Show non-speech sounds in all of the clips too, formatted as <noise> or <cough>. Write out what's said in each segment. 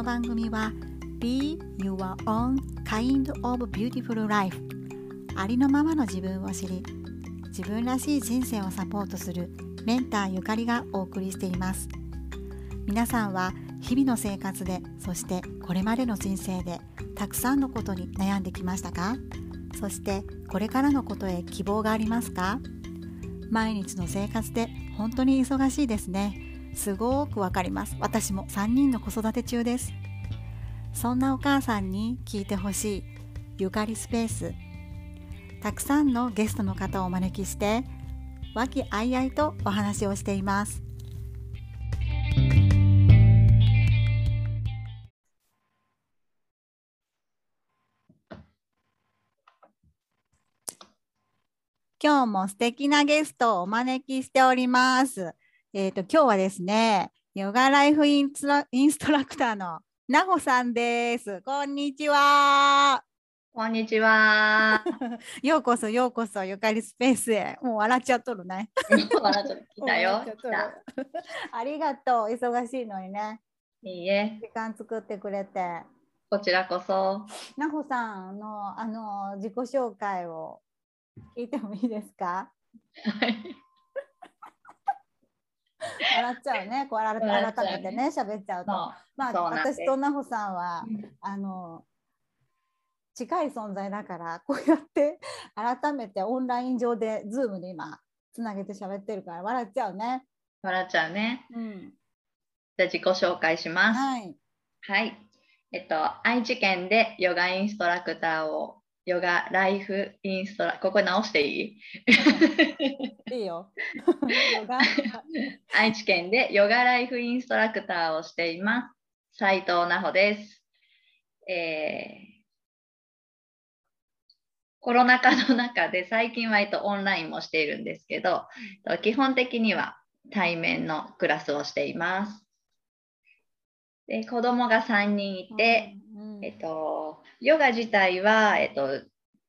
の番組は Be Your Own Kind of Beautiful Life ありのままの自分を知り自分らしい人生をサポートするメンターゆかりがお送りしています。皆さんは日々の生活でそしてこれまでの人生でたくさんのことに悩んできましたか？そしてこれからのことへ希望がありますか？毎日の生活で本当に忙しいですね。すごくわかります。私も3人の子育て中です。そんなお母さんに聞いてほしいゆかりスペース。たくさんのゲストの方をお招きして和気あいあいとお話をしています。今日も素敵なゲストをお招きしております。えっ、ー、と、今日はですね、ヨガライフインストラクターのなほさんです。こんにちは。こんにちは。<laughs> ようこそようこそゆかりスペースへ。もう笑っちゃっとるね。笑っちゃ来たよ。ありがとう。忙しいのにね。いいえ。時間作ってくれて。こちらこそ。なほさんのあの自己紹介を聞いてもいいですか？はい。<laughs> 笑っちゃうね、<laughs> こう改めてね、喋っちゃうと。まあ、私となほさんは、あの。近い存在だから、こうやって改めてオンライン上で、ズームで今、つなげて喋ってるから、笑っちゃうね。笑っちゃうね。うん、じゃあ、自己紹介します。はい。はい。えっと、愛知県でヨガインストラクターをヨガライフインストラここ直していい？<laughs> いいよ。<laughs> 愛知県でヨガライフインストラクターをしています。斉藤奈穂です、えー。コロナ禍の中で最近割とオンラインもしているんですけど、基本的には対面のクラスをしています。で子供が3人いて、うんうん、えっと、ヨガ自体は、えっと、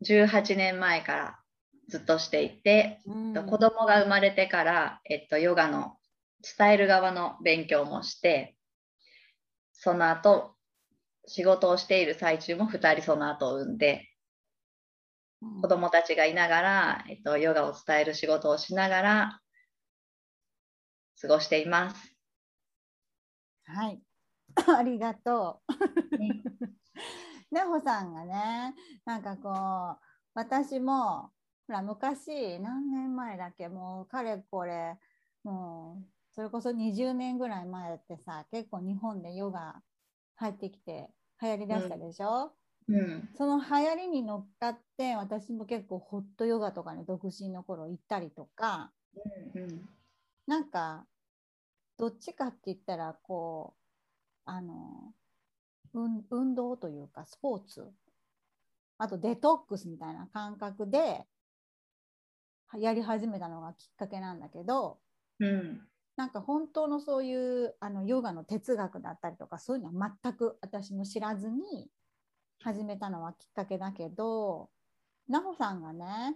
18年前からずっとしていて、うん、子供が生まれてから、えっと、ヨガの伝える側の勉強もしてその後仕事をしている最中も2人その後産んで、うん、子供たちがいながら、えっと、ヨガを伝える仕事をしながら過ごしています。はい、<laughs> ありがとう。ね <laughs> ねほさんがねなんかこう私もほら昔何年前だっけもうかれこれもうそれこそ20年ぐらい前ってさ結構日本でヨガ入ってきて流行りだしたでしょ、うん、うん、その流行りに乗っかって私も結構ホットヨガとかに独身の頃行ったりとか、うんうん、なんかどっちかって言ったらこうあの運動というかスポーツ。あとデトックスみたいな感覚でやり始めたのがきっかけなんだけど、うん、なんか本当のそういうあのヨガの哲学だったりとかそういうのは全く私も知らずに始めたのはきっかけだけど奈穂さんがね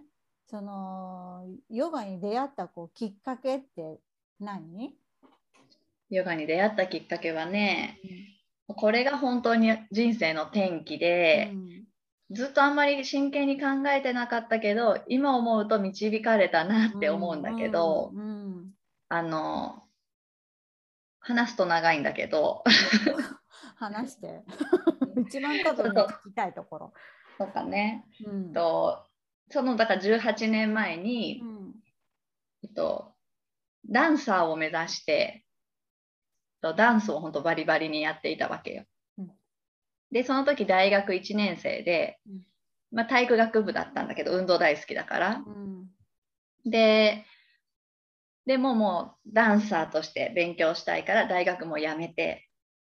そのヨガに出会ったこうきっかけって何？ヨガに出会ったきっかけはね、うんこれが本当に人生の転機で、うん、ずっとあんまり真剣に考えてなかったけど今思うと導かれたなって思うんだけど、うんうん、あの話すと長いんだけど。<laughs> 話して。<laughs> 一番多分聞きたいところ。そうかね、うん、とそのだから18年前に、えっと、ダンサーを目指してダンスを本当バリバリにやっていたわけよ。うん、でその時大学1年生で、うん、まあ、体育学部だったんだけど運動大好きだから。うん、ででももうダンサーとして勉強したいから大学も辞めて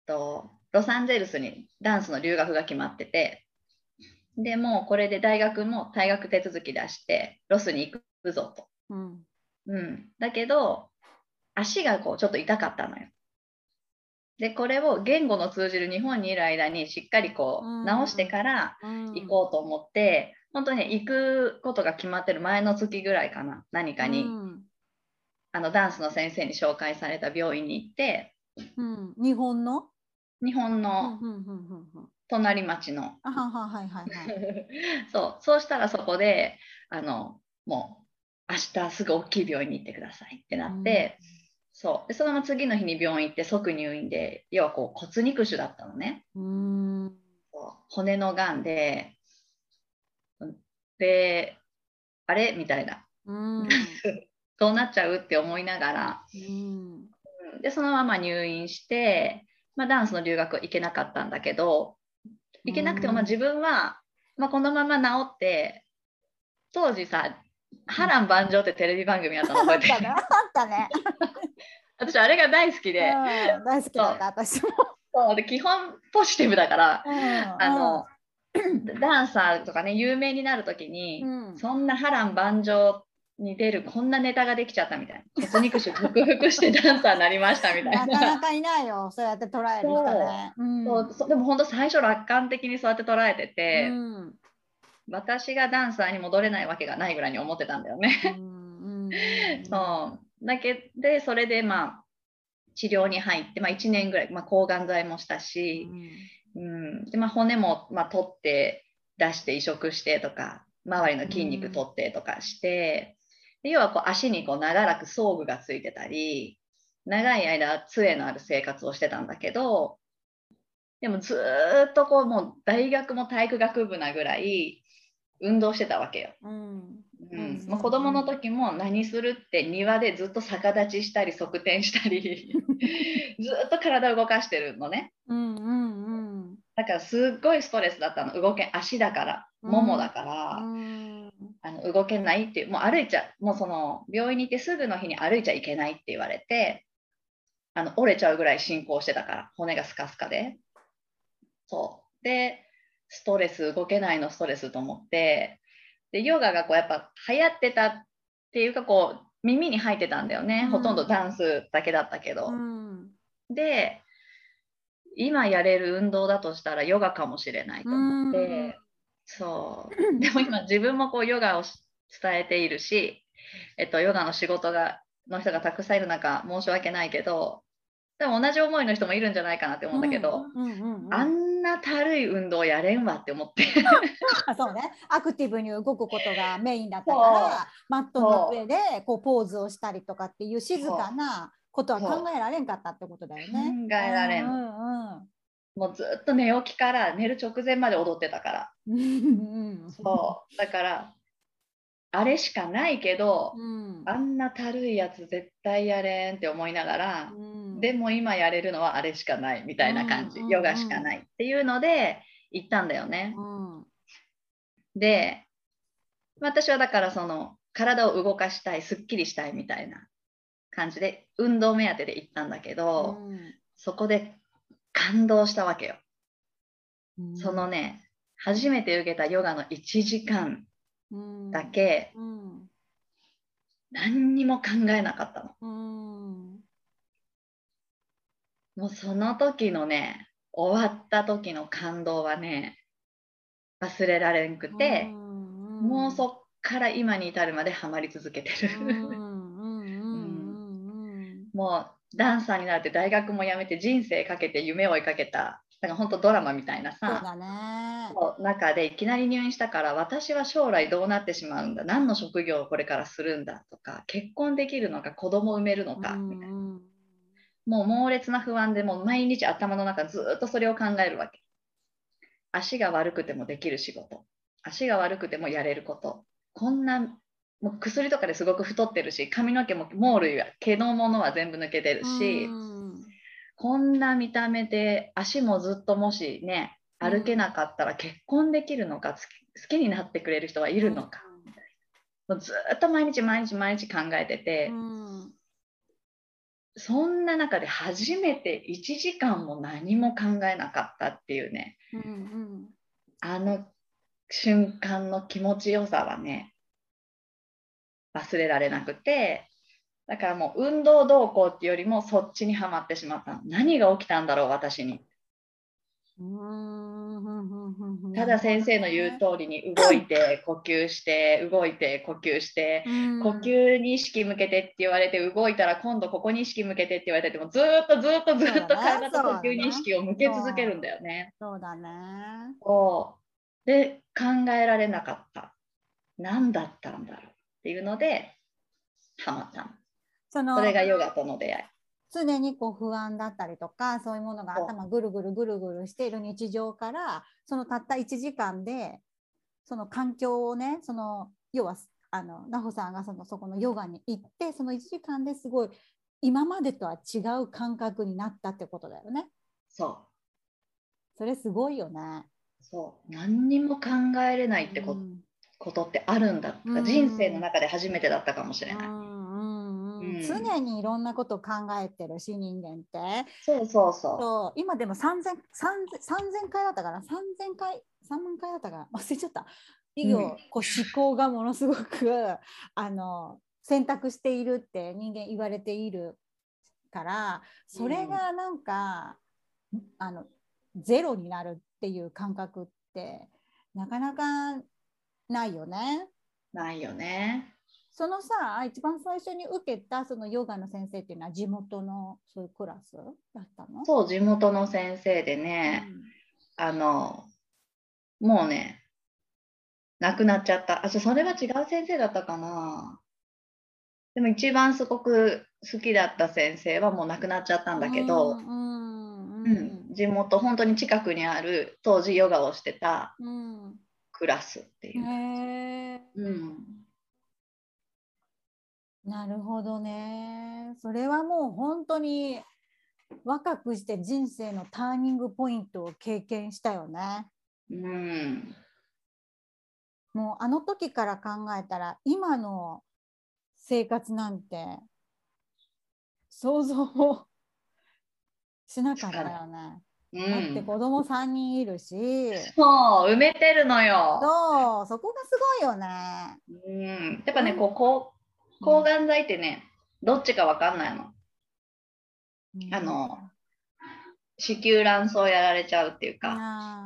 とロサンゼルスにダンスの留学が決まっててでもうこれで大学も退学手続き出してロスに行くぞと。うん、うん、だけど足がこうちょっと痛かったのよ。でこれを言語の通じる日本にいる間にしっかりこう直してから行こうと思って、本当に、ね、行くことが決まってる前の月ぐらいかな何かに、あのダンスの先生に紹介された病院に行って、うん、日本の？日本の隣町の。<laughs> そう。そうしたらそこであのもう明日すぐ大きい病院に行ってくださいってなって、うん、そう。でそのまま次の日に病院行って即入院で要はこう骨肉腫だったのね。うん。骨のがんでであれ？みたいな。うん。<laughs> どうなっちゃうって思いながら、うん、でそのまま入院して、まあ、ダンスの留学行けなかったんだけど行けなくても、まあ、自分は、まあ、このまま治って当時さ波乱万丈ってテレビ番組やったの覚えてる？あったね <laughs> 私あれが大好きで、うん、大好きだった私も。そうで基本ポジティブだから、うん、あの、<clears throat> ダンサーとかね有名になる時に、うん、そんな波乱万丈に出るこんなネタができちゃったみたいな。骨肉腫克服してダンサーになりましたみたいな。なかなかいないよ。そうやって捉える人ね。そう。そうでも本当最初楽観的にそうやって捉えてて、うん、私がダンサーに戻れないわけがないぐらいに思ってたんだよね。そう。だけでそれでまあ治療に入って、まあ、1年ぐらい、まあ、抗がん剤もしたし、うん、うん、でまあ、骨も、まあ、取って出して移植してとか周りの筋肉取ってとかして、で要はこう足にこう長らく装具がついてたり長い間杖のある生活をしてたんだけどでもずっとこうもう大学も体育学部なぐらい運動してたわけよ。うん。うん。まあ、子供の時も何するって庭でずっと逆立ちしたり側転したり <laughs> ずっと体を動かしてるのね。うんうんうん、だからすっごいストレスだったの。動け足だから。ももだから、うん、あの動けないっていう。もう歩いちゃもうその病院に行ってすぐの日に歩いちゃいけないって言われてあの折れちゃうぐらい進行してたから。骨がスカスカで。そう。でストレス動けないのストレスと思ってでヨガがこうやっぱ流行ってたっていうかこう耳に入ってたんだよね、うん、ほとんどダンスだけだったけど、うん、で今やれる運動だとしたらヨガかもしれないと思って、そう。でも今自分もこうヨガを伝えているし、えっと、ヨガの仕事がの人がたくさんいる中申し訳ないけどでも同じ思いの人もいるんじゃないかなって思うんだけど、あんなたるい運動やれんわって思って。<laughs> そうね。アクティブに動くことがメインだったからマットの上でこうポーズをしたりとかっていう静かなことは考えられんかったってことだよね。考えられん、うんうんもうずっと寝起きから寝る直前まで踊ってたから。そう。だからあれしかないけど、うん、あんなたるいやつ絶対やれんって思いながら、うん、でも今やれるのはあれしかないみたいな感じ、うん、ヨガしかないっていうので行ったんだよね。で私はだからその体を動かしたいすっきりしたいみたいな感じで運動目当てで行ったんだけど、そこで感動したわけよ。そのね初めて受けたヨガの1時間だけ、何にも考えなかったの。もうその時のね終わった時の感動はね忘れられんくて、もうそっから今に至るまでハマり続けてる。もうダンサーになって大学も辞めて人生かけて夢を追いかけただから本当ドラマみたいなさね、中でいきなり入院したから私は将来どうなってしまうんだ何の職業をこれからするんだとか結婚できるのか子供産めるのかみたいな、もう猛烈な不安でもう毎日頭の中ずっとそれを考えるわけ。足が悪くてもできる仕事。足が悪くてもやれること。こんなもう薬とかですごく太ってるし髪の毛も毛類は毛のものは全部抜けてるし、こんな見た目で足もずっともしね歩けなかったら結婚できるのか、好きになってくれる人はいるのかもうずっと毎日毎日毎日考えてて、そんな中で初めて1時間も何も考えなかったっていうね、うんうん、あの瞬間の気持ちよさはね忘れられなくて。だからもう運動動向っていうよりもそっちにはまってしまった何が起きたんだろう私に。ただ先生の言う通りに動いて呼吸して動いて呼吸して、呼吸に意識向けてって言われて動いたら今度ここに意識向けてって言われててもずっとずっとずっと体と呼吸に意識を向け続けるんだよね。そうだね。そうで考えられなかった。何だったんだろうっていうのでハマったの。そのそれがヨガとの出会い。常にこう不安だったりとかそういうものが頭ぐるぐるぐるぐるしている日常からそのたった1時間でその環境をねその要はあの奈穂さんがそのそこのヨガに行ってその1時間ですごい今までとは違う感覚になったってことだよね。そう。それすごいよね。そう。何にも考えれないってこうん、ことってあるんだ、うん、人生の中で初めてだったかもしれない。うん常にいろんなことを考えてるし人間って。そうそうそう。今でも3000 3000回だったから3000回3万回だったから忘れちゃった。以後、うん、こう思考がものすごくあの選択しているって人間言われているからそれがなんか、うん、あのゼロになるっていう感覚ってなかなかないよね。ないよね。そのさ一番最初に受けたそのヨガの先生っていうのは地元のそういうクラスだったの？そう地元の先生でね、うん、あのもうね亡くなっちゃった。あそれは違う先生だったかな。でも一番すごく好きだった先生はもう亡くなっちゃったんだけど、うん、うん、地元本当に近くにある当時ヨガをしてたクラスっていう。うんなるほどね。それはもう本当に若くして人生のターニングポイントを経験したよね。うん。もうあの時から考えたら今の生活なんて想像もしなかったよね。うん、だって子供3人いるしそう埋めてるのよそうそこがすごいよねうんやっぱね、ここ抗がん剤ってね、どっちかわかんないの。あの、子宮卵巣やられちゃうっていうか、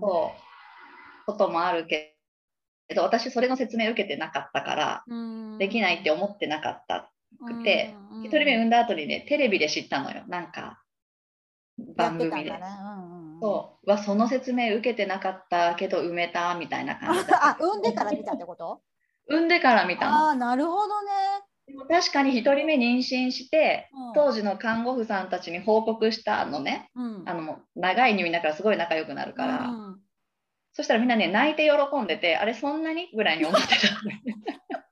そう、こともあるけど、私それの説明受けてなかったから、できないって思ってなかったくて、1人目産んだ後にね、テレビで知ったのよ。なんか、番組で。そう、はその説明受けてなかったけど埋めたみたいな感じ <laughs> あ、産んでから見たってこと？産んでから見たの。あなるほどね。確かに1人目妊娠して、うん、当時の看護婦さんたちに報告したのね、うん、あの長い入院だからすごい仲良くなるから、うん、そしたらみんなね泣いて喜んでてあれそんなに？ぐらいに思ってた <laughs>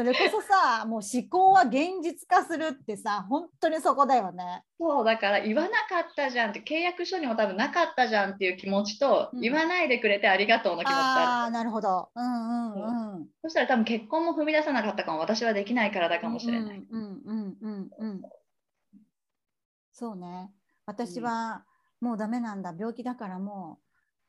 それこそさもう思考は現実化するってさ本当にそこだよね。そうだから言わなかったじゃんって契約書にも多分なかったじゃんっていう気持ちと、うん、言わないでくれてありがとうの気持ちああなるほど。うんうんうん。そしたら多分結婚も踏み出さなかったかも私はできない体かもしれない。うんうんうんうんそうね。私はもうダメなんだ。病気だからも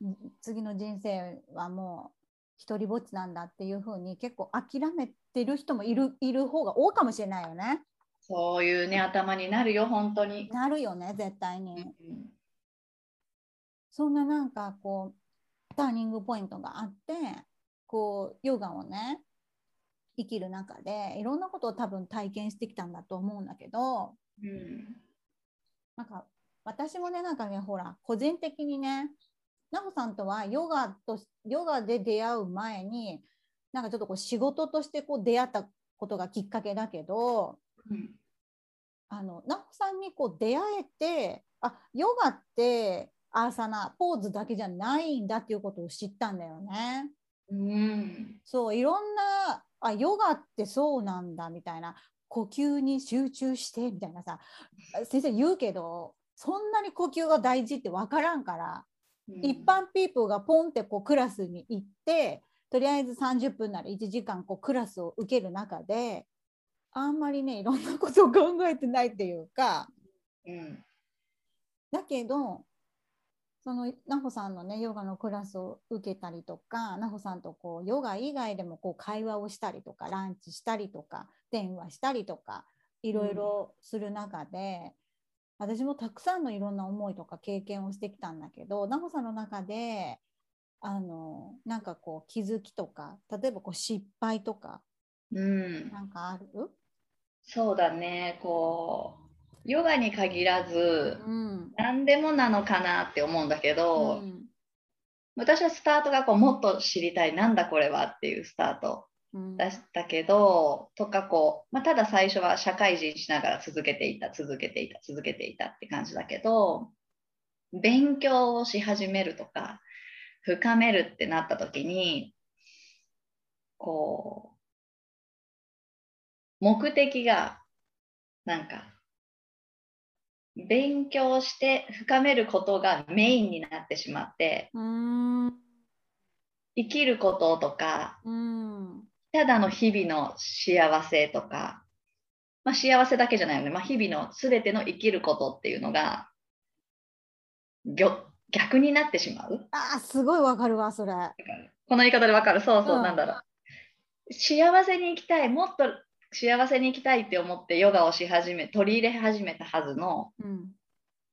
う次の人生はもう一人ぼっちなんだっていうふうに結構諦めてる人もいるいる方が多いかもしれないよね。そういうね頭になるよ本当に。なるよね絶対に。うん、そんななんかこうターニングポイントがあってこうヨガをね生きる中でいろんなことを多分体験してきたんだと思うんだけど、うん、なんか私もねなんかねほら個人的にね奈穂さんとはヨガとヨガで出会う前になんかちょっとこう仕事としてこう出会ったことがきっかけだけど、うん、あの奈穂さんにこう出会えてあヨガってアーサナポーズだけじゃないんだっていうことを知ったんだよね。うん、そういろんなあヨガってそうなんだみたいな。呼吸に集中してみたいなさ先生言うけどそんなに呼吸が大事って分からんから一般ピープルがポンってこうクラスに行ってとりあえず30分なら1時間こうクラスを受ける中であんまりねいろんなことを考えてないっていうか、うん、だけどその奈穂さんのねヨガのクラスを受けたりとか奈穂さんとこうヨガ以外でもこう会話をしたりとかランチしたりとか電話したりとかいろいろする中で、私もたくさんのいろんな思いとか経験をしてきたんだけど奈穂さんの中であのなんかこう気づきとか例えばこう失敗とか、うん、なんかある？そうだね。こうヨガに限らず、うん、何でもなのかなって思うんだけど、うん、私はスタートがこうもっと知りたいなんだこれはっていうスタート出したけど、とかこう、まあ、ただ最初は社会人しながら続けていた続けていた続けていたって感じだけど勉強をし始めるとか深めるってなった時にこう目的がなんか勉強して深めることがメインになってしまって生きることとかただの日々の幸せとか、まあ、幸せだけじゃないよね、まあ、日々の全ての生きることっていうのが逆になってしまう？あすごいわかるわそれ。この言い方でわかる？そうそう、うん、なんだろう。幸せに生きたいもっと幸せに生きたいって思ってヨガをし始め取り入れ始めたはずの、うん、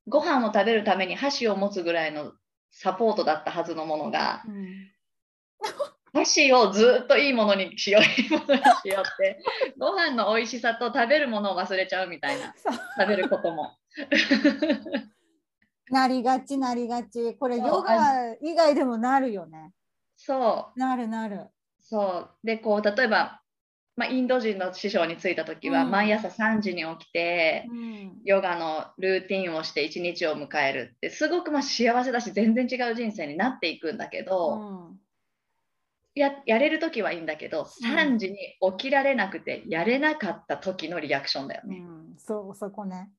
ご飯を食べるために箸を持つぐらいのサポートだったはずのものが、うん、箸をずっといいものにしよういいものにしようってご飯の美味しさと食べるものを忘れちゃうみたいな食べることも。なりがちなりがち。これヨガ以外でもなるよね。そう。なるなる。そう。でこう例えば、まあ、インド人の師匠に着いた時は、毎朝3時に起きて、うん、ヨガのルーティンをして一日を迎えるってすごくまあ幸せだし全然違う人生になっていくんだけど、うん、ややれる時はいいんだけど、3時に起きられなくてやれなかった時のリアクションだよね。そうそこね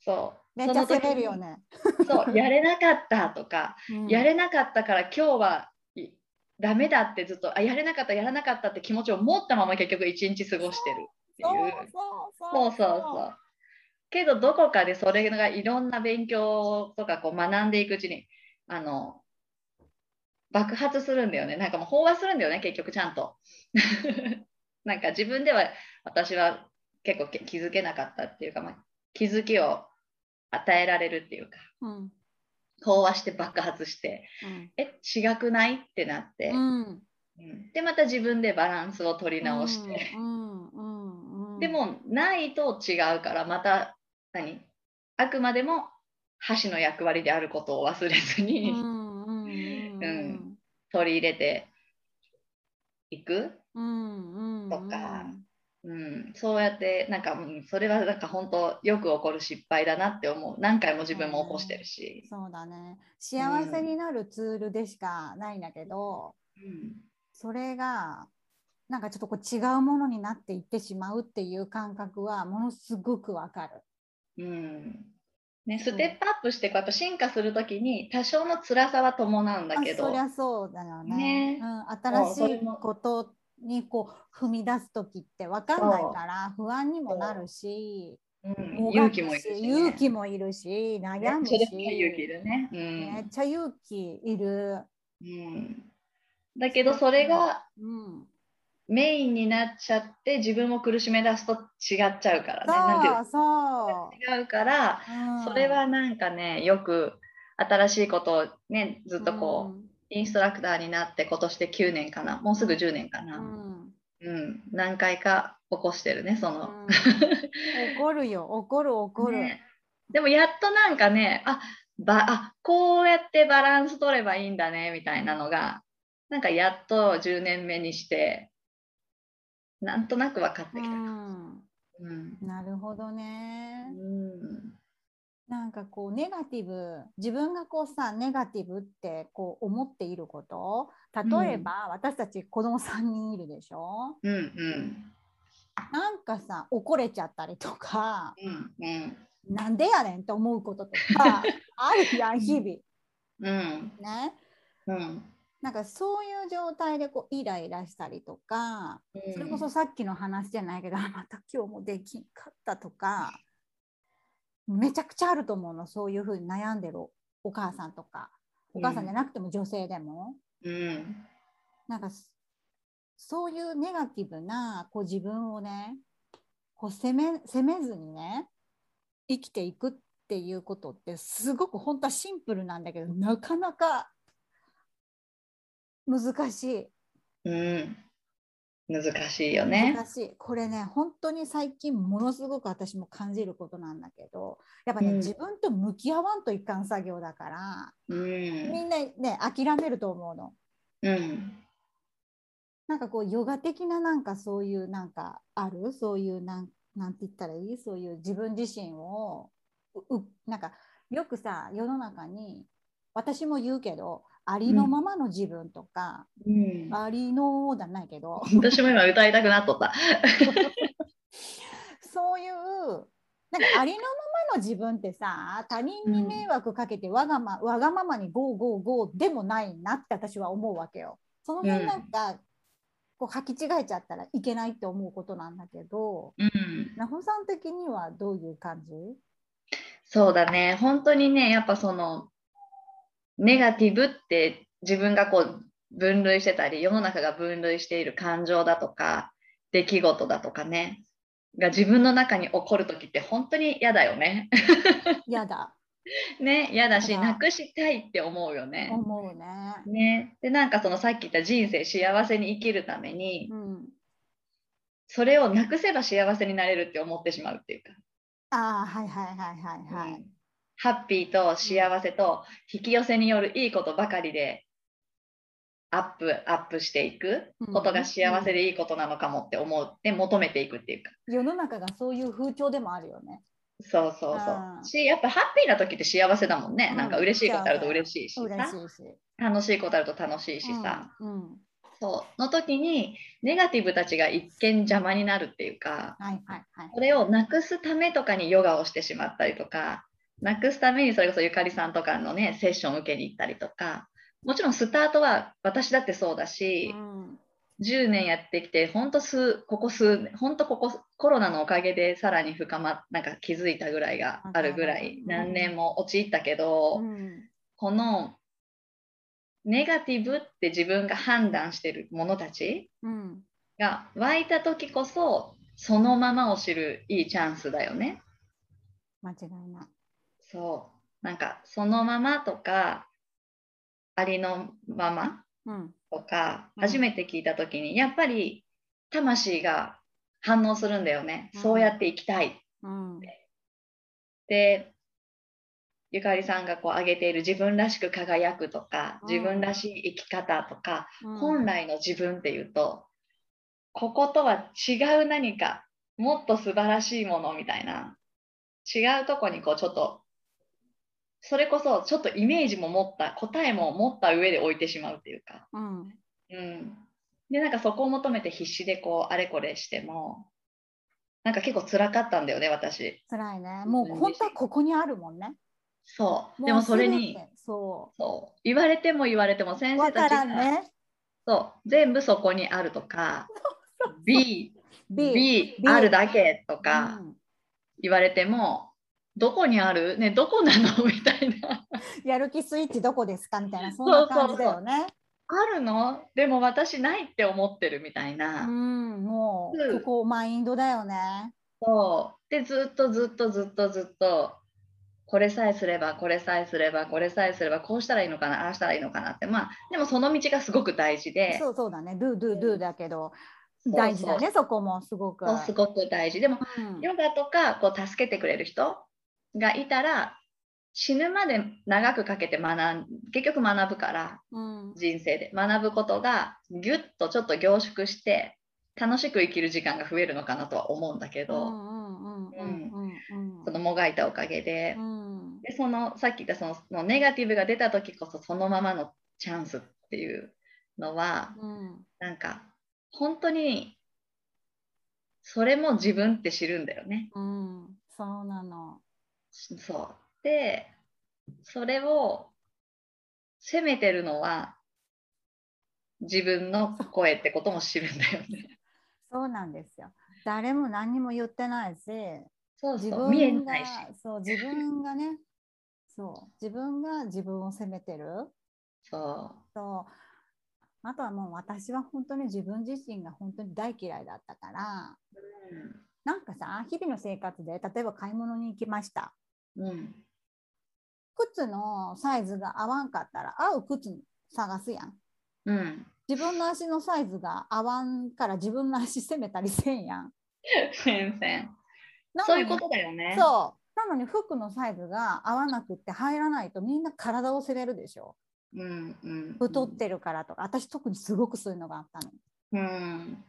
そう。めっちゃ責めるよね。そう <laughs> やれなかったとか、うん、やれなかったから今日はダメだってずっとあやれなかったやらなかったって気持ちを持ったまま結局一日過ごしてるっていう。そうそうそう。けどどこかでそれがいろんな勉強とかこう学んでいくうちにあの爆発するんだよね。なんかもう飽和するんだよね結局ちゃんと。<laughs> なんか自分では私は結構気づけなかったっていうか、まあ、気づきを与えられるっていうか、うん、飽和して爆発して、うん、え違くないってなって、うん、うん、でまた自分でバランスを取り直して、でもないと違うからまた何？あくまでも箸の役割であることを忘れずに、うん。<laughs> 取り入れていく。とか、うん、そうやってなんか、うん、それはなんか本当よく起こる失敗だなって思う。何回も自分も起こしてるし。そうだね。幸せになるツールでしかないんだけど、うん、それがなんかちょっとこう違うものになっていってしまうっていう感覚はものすごくわかる。うん。ね、ステップアップしてこうやっぱ進化するときに多少の辛さは伴うんだけど。そりゃそうだよね、ね、うん、新しいことにこう踏み出す時って分かんないから不安にもなるし、うん、勇気もいるし、ね、勇気もいるし悩むし、勇気いるね、うん、めっちゃ勇気いる、うん、だけどそれが、うん。メインになっちゃって自分を苦しめ出すと違っちゃうからね。なんてそう。違うから、うん、それはなんかねよく新しいことをねずっとこう、インストラクターになって今年で9年かな。もうすぐ10年かな、うん、うん、何回か起こしてるねその、うん、怒るよ。怒る怒る、ね、でもやっとなんかねあばあこうやってバランス取ればいいんだねみたいなのがなんかやっと10年目にしてなんとなく分かってきた、うん、うん、なるほどね、うんなんかこうネガティブ自分がこうさネガティブってこう思っていること例えば、うん、私たち子供3人いるでしょ、うんうん、なんかさ怒れちゃったりとか、うんうん、なんでやねんって思うこととか <laughs> あるやん日々。うん、ね、うん、なんかそういう状態でこうイライラしたりとか、うん、それこそさっきの話じゃないけどまた今日もできんかったとかめちゃくちゃあると思うの。そういうふうに悩んでるお母さんとか。お母さんじゃなくても女性でも、うん、なんかそういうネガティブなこう自分をねこう責め責めずにね生きていくっっていうことってすごく本当はシンプルなんだけどなかなか難しい。うん難しいよね。難しい。これね、本当に最近ものすごく私も感じることなんだけど、やっぱね、うん、自分と向き合わんといかん作業だから、うん、みんなね、諦めると思うの。うん。なんかこう、ヨガ的ななんかそういうなんかある？そういうなんなんて言ったらいい？そういう自分自身をうなんかよくさ世の中に私も言うけどありのままの自分とか、うん、ありのじゃないけど。私も今歌いたくなっとった。<laughs> そういうなんかありのままの自分ってさ他人に迷惑かけてわがま,、わがままにゴーゴーゴーでもないなって私は思うわけよ。その辺なんか、うん、こう履き違えちゃったらいけないって思うことなんだけど、うん、なほさん的にはどういう感じ？そうだね。本当にねやっぱそのネガティブって自分がこう分類してたり世の中が分類している感情だとか出来事だとかねが自分の中に起こる時って本当に嫌だよね。嫌だ。<laughs> ね嫌だしなくしたいって思うよね。思うね。ねでなんかそのさっき言った人生幸せに生きるために、うん、それをなくせば幸せになれるって思ってしまうっていうか。ああはいはいはいはいはい。うんハッピーと幸せと引き寄せによるいいことばかりでアップアップしていくことが幸せでいいことなのかもって思って求めていくっていうか、世の中がそういう風潮でもあるよね。そうそうそう。しやっぱハッピーな時って幸せだもんね、うん、なんか嬉しいことあると嬉しいしさ。楽しいことあると楽しいしさ、うん、うん、そう。の時にネガティブたちが一見邪魔になるっていうか、はいはいはい、それをなくすためとかにヨガをしてしまったりとかなくすためにそれこそゆかりさんとかのねセッションを受けに行ったりとかもちろんスタートは私だってそうだし、うん、10年やってきて本当数ここ数年本当ここコロナのおかげでさらに深まなんか気づいたぐらいがあるぐらい何年も陥ったけど、うん、このネガティブって自分が判断してる者たちが湧いた時こそそのままを知るいいチャンスだよね。間違いない。そう。なんかそのままとかありのままとか、うん、初めて聞いた時にやっぱり魂が反応するんだよね、うん、そうやっていきたい、うん、でゆかりさんがこう挙げている自分らしく輝くとか自分らしい生き方とか、本来の自分っていうとこことは違う何かもっと素晴らしいものみたいな違うとこにこうちょっとそれこそちょっとイメージも持った答えも持った上で置いてしまうっていうか、うん、うん、でなんかそこを求めて必死でこうあれこれしてもなんか結構辛かったんだよね私。辛いね。もう本当はここにあるもんね。そう。でもそれにそう。そう。言われても言われても先生たちが、ね、そう。全部そこにあるとか B, B, B あるだけとか言われても、どこにある？ねどこなの？<laughs> みたいな。やる気スイッチどこですか？みたいな。そんな感じだよね。あるの？でも私ないって思ってるみたいな。うんもうここマインドだよね。そう。でずっとずっとずっとずっとこれさえすればこれさえすればこれさえすればこうしたらいいのかな？ああしたらいいのかなって。まあでもその道がすごく大事で。そうそうだね。ドゥドゥドゥだけど、大事だねそこもすごく。すごく大事。でも、うん、ヨガとかこう助けてくれる人がいたら死ぬまで長くかけて学ん結局学ぶから、うん、人生で。学ぶことがぎゅっとちょっと凝縮して楽しく生きる時間が増えるのかなとは思うんだけど。そのもがいたおかげで。うん、でそのさっき言ったそののネガティブが出た時こそそのままのチャンスっていうのは、うん、なんか本当にそれも自分って知るんだよね。うん、そうなのそうでそれを責めてるのは自分の声ってことも知るんだよね。そうなんですよ。誰も何も言ってないし、そうそう見えないし。そう自分がね、そう自分が自分を責めてる。そう。そうあとはもう私は本当に自分自身が本当に大嫌いだったから、うん、なんかさ日々の生活で例えば買い物に行きましたうん、靴のサイズが合わんかったら合う靴探すやん。うん、自分の足のサイズが合わんから自分の足攻めたりせんやん。<laughs> 全然。そういうことだよね。そう。なのに服のサイズが合わなくって入らないとみんな体を責めるでしょ。うんうん、太ってるからとか私特にすごくそういうのがあったの。うん、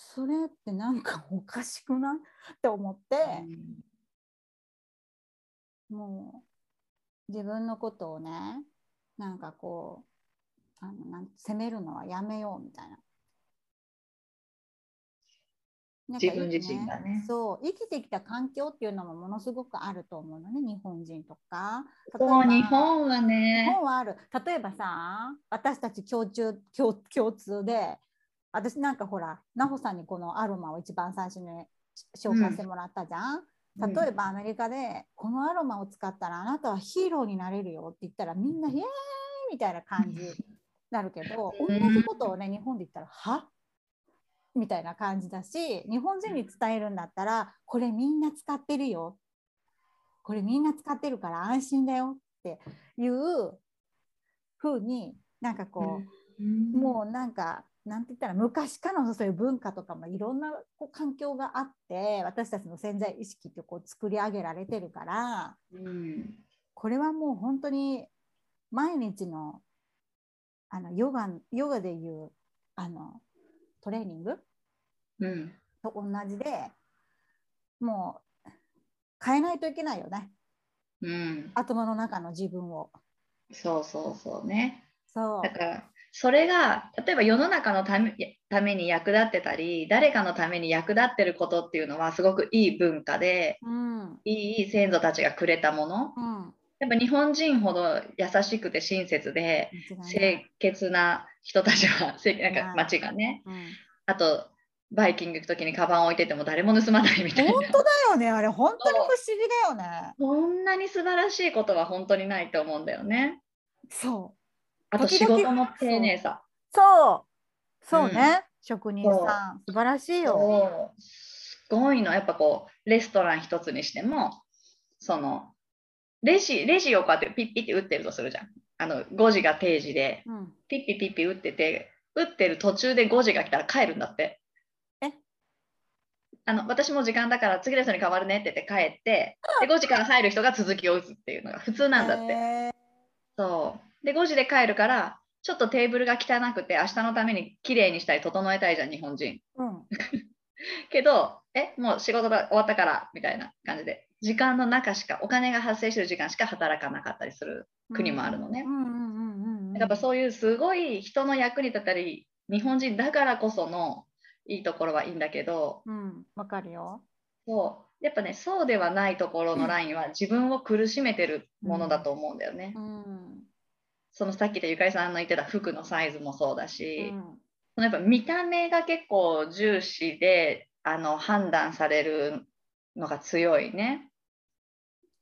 それってなんかおかしくない？って思って、うん、もう自分のことをねなんかこうあのなん責めるのはやめようみたいな。自分自身がね。そう。生きてきた環境っていうのもものすごくあると思うのね日本人とか。そう日本はね。日本はある。例えばさ私たち共通共共通で私なんかほら奈穂さんにこのアロマを一番最初に紹介してもらったじゃん、うん、例えばアメリカでこのアロマを使ったらあなたはヒーローになれるよって言ったらみんなイエーイみたいな感じに <laughs> なるけど、同じことをね日本で言ったらは？みたいな感じだし日本人に伝えるんだったらこれみんな使ってるよ。これみんな使ってるから安心だよっていう風になんかこう、うん、もうなんかなんて言ったら昔からのそういう文化とかもいろんなこう環境があって私たちの潜在意識ってこう作り上げられてるから、うん、これはもう本当に毎日のあのヨガヨガでいうあのトレーニング、うん、と同じでもう変えないといけないよね、うん、頭の中の自分を。そうそうそうね。そうだからそれが例えば世の中のためために役立ってたり誰かのために役立ってることっていうのはすごくいい文化で、うん、いい先祖たちがくれたもの、うん、やっぱ日本人ほど優しくて親切で清潔な人たちは <laughs> なんか街がね、うん、あとバイキング行く時にカバン置いてても誰も盗まないみたいな。本当だよねあれ。本当に不思議だよね。こんなに素晴らしいことは本当にないと思うんだよね。そうあと仕事の丁寧さ。そうそうね、うん、職人さん素晴らしいよ。すごいのやっぱこうレストラン一つにしてもそのレジレジをこうやってピッピッて打ってるとするじゃん。あの5時が定時で、うん、ピッピピッピ打ってて打ってる途中で5時が来たら帰るんだって。え？あの私も時間だから次の人に変わるねって言って帰ってで5時から入る人が続きを打つっていうのが普通なんだって。えー、そうで、5時で帰るから、ちょっとテーブルが汚くて、明日のために綺麗にしたい、整えたいじゃん、日本人。うん、<laughs> けど、え、もう仕事が終わったから、みたいな感じで、時間の中しか、お金が発生してる時間しか働かなかったりする国もあるのね。やっぱそういうすごい人の役に立ったり、日本人だからこそのいいところはいいんだけど、うん、わかるよ。そうやっぱねそうではないところのラインは自分を苦しめてるものだと思うんだよね。うん、そのさっきでゆかりさんの言ってた服のサイズもそうだし、うん、そのやっぱ見た目が結構重視であの判断されるのが強いね。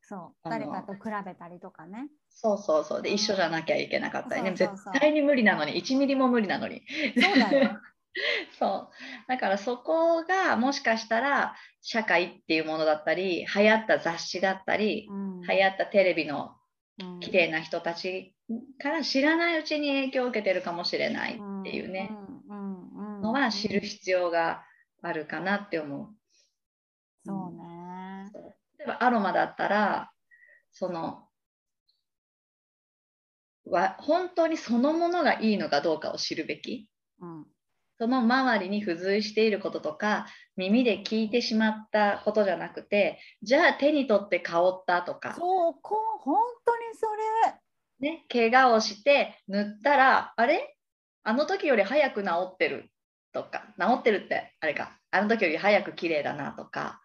そう。誰かと比べたりとかね。そうそうそう。で、一緒じゃなきゃいけなかったりね。絶対に無理なのに1ミリも無理なのに。そうだよ <laughs> そう。だからそこがもしかしたら社会っていうものだったり流行った雑誌だったり、うん、流行ったテレビの綺麗な人たちから知らないうちに影響を受けてるかもしれないっていうね、のは知る必要があるかなって思う。そうね。例えばアロマだったらそのは本当にそのものがいいのかどうかを知るべき。うんその周りに付随していることとか耳で聞いてしまったことじゃなくてじゃあ手に取って香ったとかそうこう本当にそれ、ね、怪我をして塗ったらあれ？あの時より早く治ってる。とか治ってるってあれか。あの時より早く綺麗だなとか。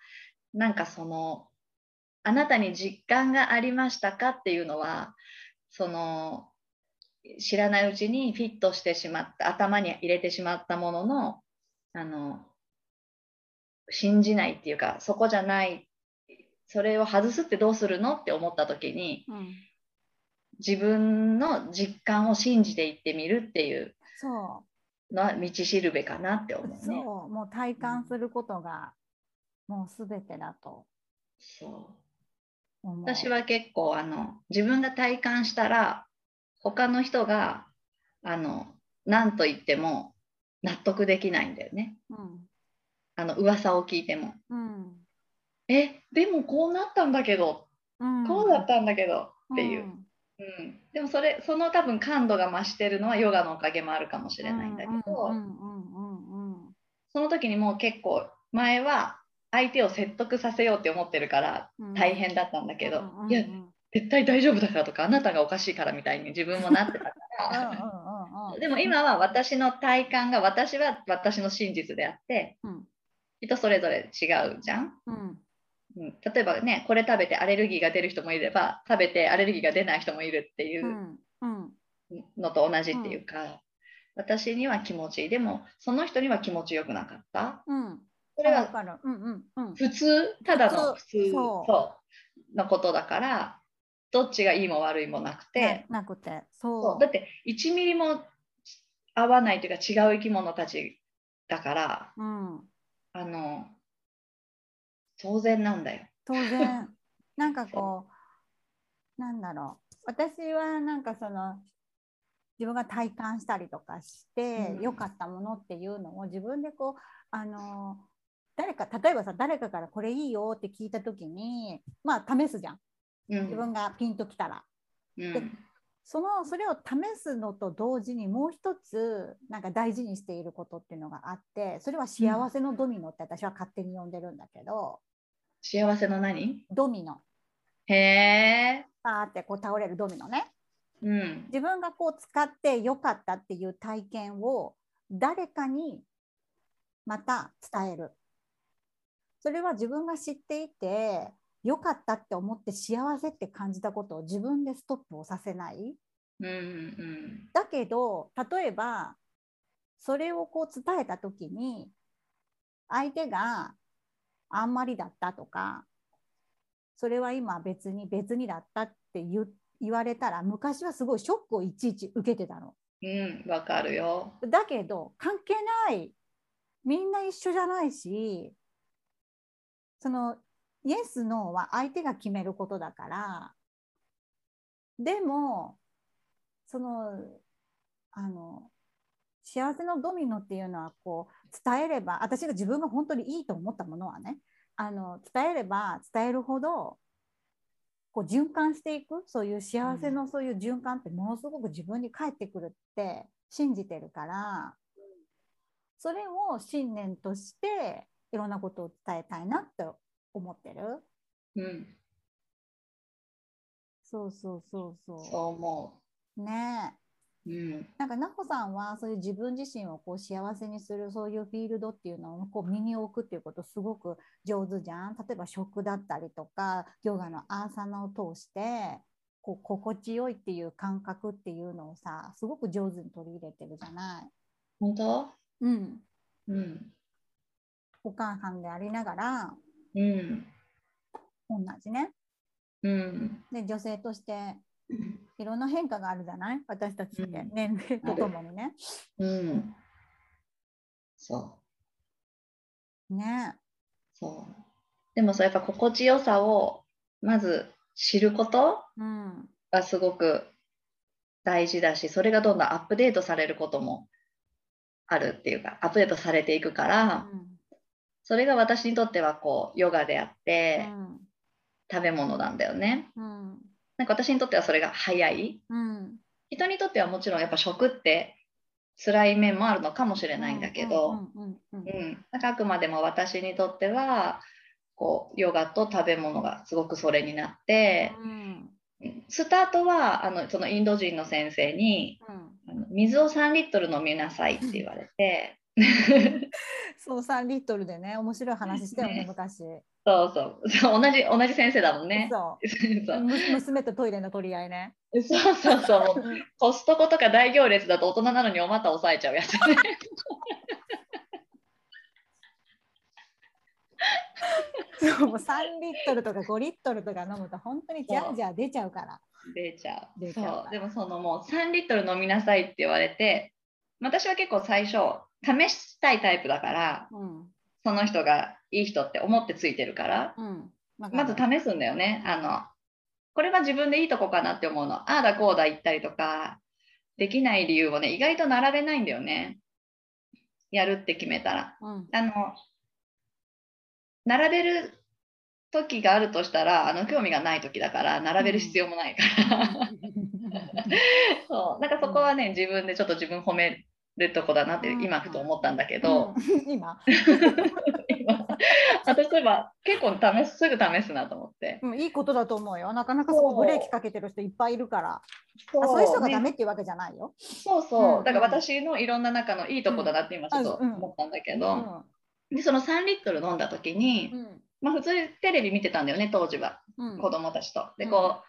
なんかそのあなたに実感がありましたかっていうのはその知らないうちにフィットしてしまった頭に入れてしまったもののあの信じないっていうかそこじゃない。それを外すってどうするの？って思った時に、うん、自分の実感を信じていってみるっていうのは道しるべかなって思うね。そうもう体感することが、もう全てだと。そう私は結構あの自分が体感したら他の人があの何と言っても納得できないんだよね。うん、あの噂を聞いても。うん、えでもこうなったんだけど、うん、こうだったんだけどっていう。うん。でもそれその多分感度が増してるのはヨガのおかげもあるかもしれないんだけどその時にもう結構前は相手を説得させようって思ってるから大変だったんだけど、いや絶対大丈夫だからとかあなたがおかしいからみたいに自分もなってたから。<laughs> でも今は私の体感が私は私の真実であって、うん、人それぞれ違うじゃん、うん、うん、例えばねこれ食べてアレルギーが出る人もいれば食べてアレルギーが出ない人もいるっていうのと同じっていうか、私には気持ちいい。でもその人には気持ちよくなかった、それは普通？ただの普通。そう。のことだからどっちがいいも悪いもなくて。なくて。そう。だって1ミリも合わないというか違う生き物たちだから、うん、あの当然なんだよ。当然。なんかこうなんだろう。私はなんかその自分が体感したりとかして良、うん、かったものっていうのを自分でこうあの誰か例えばさ誰かからこれいいよって聞いた時にまあ試すじゃん。自分がピンときたら。うん、でそのそれを試すのと同時にもう一つなんか大事にしていることっていうのがあってそれは幸せのドミノって私は勝手に呼んでるんだけど、幸せの何？ドミノ。へえ。パーってこう倒れるドミノね、うん、自分がこう使ってよかったっていう体験を誰かにまた伝える。それは自分が知っていて良かったって思って幸せって感じたことを自分でストップをさせない。うんうん、だけど例えばそれをこう伝えた時に相手があんまりだったとかそれは今別に別にだったって言言われたら昔はすごいショックをいちいち受けてたの。うんわかるよ。だけど関係ないみんな一緒じゃないしそのイエス・ノーは相手が決めることだからでもそのあの幸せのドミノっていうのはこう伝えれば私が自分が本当にいいと思ったものはねあの伝えれば伝えるほどこう循環していくそういう幸せのそういう循環ってものすごく自分に返ってくるって信じてるからそれを信念としていろんなことを伝えたいなって思ってる。うん。そうそうそうそう。そう思う。ねうん、なんか奈穂さんはそういう自分自身をこう幸せにするそういうフィールドっていうのをこう身に置くっていうことすごく上手じゃん。例えば食だったりとかヨガのアーサナを通してこう心地よいっていう感覚っていうのをさすごく上手に取り入れてるじゃない？本当？うん、うん、お母さんでありながらうん、同じね。うん、で女性としていろんな変化があるじゃない？私たちって、うん、年齢とともにね。うん、そう。ね。そう。でもそうやっぱ心地よさをまず知ることがすごく大事だし、それがどんどんアップデートされることもあるっていうかアップデートされていくから、うん。それが私にとってはこうヨガであって、うん、食べ物なんだよね。うん、なんか私にとってはそれが早い、うん、人にとってはもちろんやっぱ食って辛い面もあるのかもしれないんだけど。あくまでも私にとってはこうヨガと食べ物がすごくそれになって、スタートはあのそのインド人の先生に、あの水を3リットル飲みなさいって言われて。<laughs> そう3リットルでね面白い話したよね、ね、昔そうそう。そう同じ同じ先生だもんね。そう。そう。娘とトイレの取り合いね。そうそうそう。コストコとか大行列だと大人なのにお股押さえちゃうやつね。そ <laughs> うもう3リットルとか5リットルとか飲むと本当にじゃんじゃ出ちゃうから。出ちゃう。出ちゃうでもそのもう3リットル飲みなさいって言われて私は結構最初試したいタイプだから、うん、その人がいい人って思ってついてるから、うん、まず試すんだよね。あのこれは自分でいいとこかなって思うの。ああだこうだ言ったりとか、できない理由をね、意外と並べないんだよね。やるって決めたら。うん、あの、並べる時があるとしたら、あの興味がない時だから、並べる必要もないから。そう、なんかそこはね、自分でちょっと自分褒めるとこだなって今ふと思ったんだけど、うん、今？<laughs> <laughs> 私そういえば結構試すすぐ試すなと思って、うん、いいことだと思うよ。なかなかそこブレーキかけてる人いっぱいいるから。そう。そういう人がダメっていうわけじゃないよ、そうそう、うん、だから私のいろんな中のいいとこだなって今ちょっと思ったんだけど、でその3リットル飲んだ時に、まあ、普通にテレビ見てたんだよね当時は、子供たちと。でこ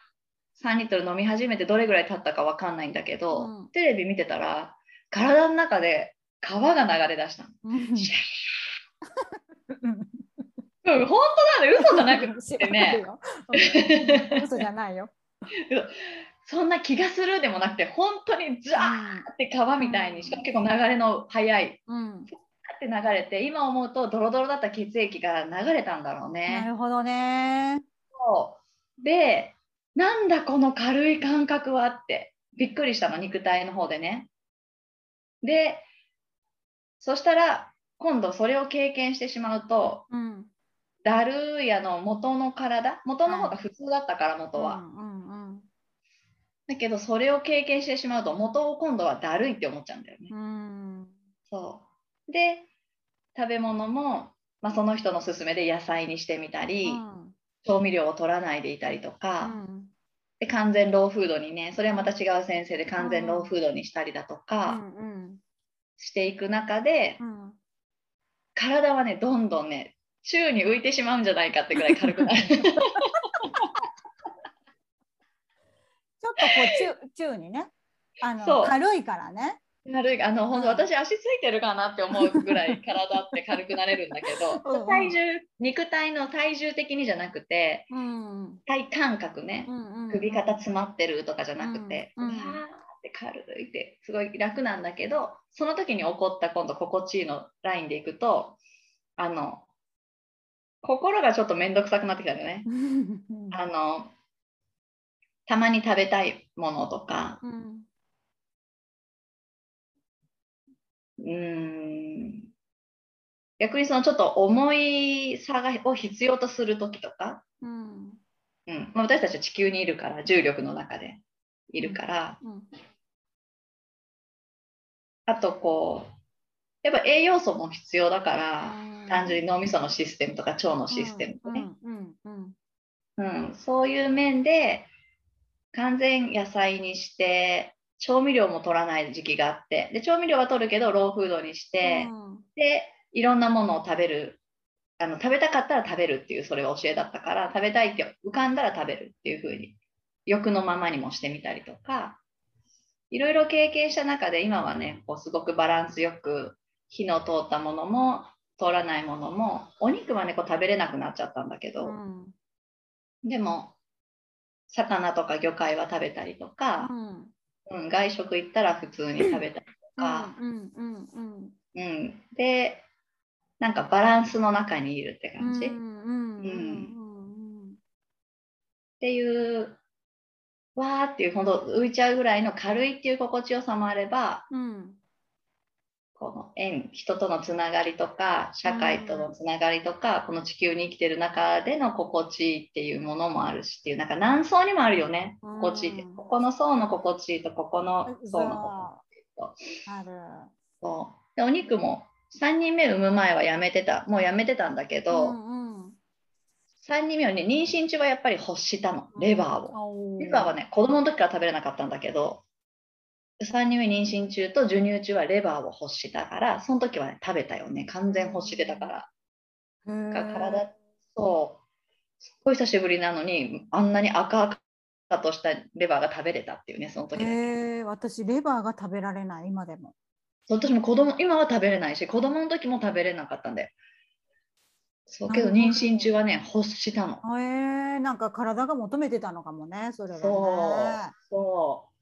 う、3リットル飲み始めてどれぐらい経ったか分かんないんだけど、テレビ見てたら体の中で川が流れ出したの。うん、本当なの嘘じゃなくてね。嘘じゃないよ。そんな気がするでもなくて本当にザーって川みたいにしかも結構流れの速い、うん、って流れて今思うとドロドロだった血液が流れたんだろうね。なるほどね。そうでなんだこの軽い感覚はってびっくりしたの肉体の方でね。でそしたら今度それを経験してしまうと、うん、ダルーヤの元の体元の方が普通だったから元は、うんうんうん、だけどそれを経験してしまうと元を今度はだるいって思っちゃうんだよね、うん、そう。で食べ物も、まあ、その人の勧めで野菜にしてみたり、うん、調味料を取らないでいたりとか、で完全ローフードにねそれはまた違う先生で完全ローフードにしたりだとか、していく中で、体はねどんどんね宙に浮いてしまうんじゃないかってぐらい軽くなる。<laughs> ちょっとこう宙宙にねあの軽いからね。軽いあの本当私足ついてるかなって思うぐらい体って軽くなれるんだけど体重肉体の体重的にじゃなくて、うん、体感覚ね、うんうん、首肩詰まってるとかじゃなくて、うんうん、って軽いってすごい楽なんだけどその時に起こった今度心地いいのラインでいくとあの心がちょっと面倒くさくなってきたんだよね。あのたまに食べたいものとか、うん、ん。逆にそのちょっと重いさがを必要とする時とか、うん。うん。まあ、私たちは地球にいるから重力の中でいるから、うん、あとこうやっぱ栄養素も必要だから、単純に脳みそのシステムとか腸のシステムね、うん、そういう面で完全野菜にして調味料も取らない時期があって。で調味料は取るけどローフードにして、うん、でいろんなものを食べる。あの食べたかったら食べるっていうそれは教えだったから食べたいって浮かんだら食べるっていう風に欲のままにもしてみたりとかいろいろ経験した中で今はねこうすごくバランスよく火の通ったものも通らないものもお肉はねこう食べれなくなっちゃったんだけど、うん、でも魚とか魚介は食べたりとか、うん、うん、外食行ったら普通に食べたりとか、うんでなんかバランスの中にいるって感じ。っていうわーっていうほんと浮いちゃうぐらいの軽いっていう心地よさもあれば、うん、この縁人とのつながりとか社会とのつながりとか、この地球に生きてる中での心地いいっていうものもあるしっていうなんか何層にもあるよね。心地いいって、ここの層の心地いいとここの層の心地いいと。ある。そう。でお肉も3人目産む前はやめてた。もうやめてたんだけど、うんうん、3人目はね妊娠中はやっぱり欲したの。レバーを。レバーはね子供の時から食べれなかったんだけど3人目妊娠中と授乳中はレバーを欲したからその時は、ね、食べたよね。完全欲してたから。体そう。すっごい久しぶりなのにあんなに赤々としたレバーが食べれたっていうねその時へ私レバーが食べられない今でも。私も子供今は食べれないし子供の時も食べれなかったんでそうけど妊娠中はね欲したの。へえなんか体が求めてたのかもねそれはね。そうそう。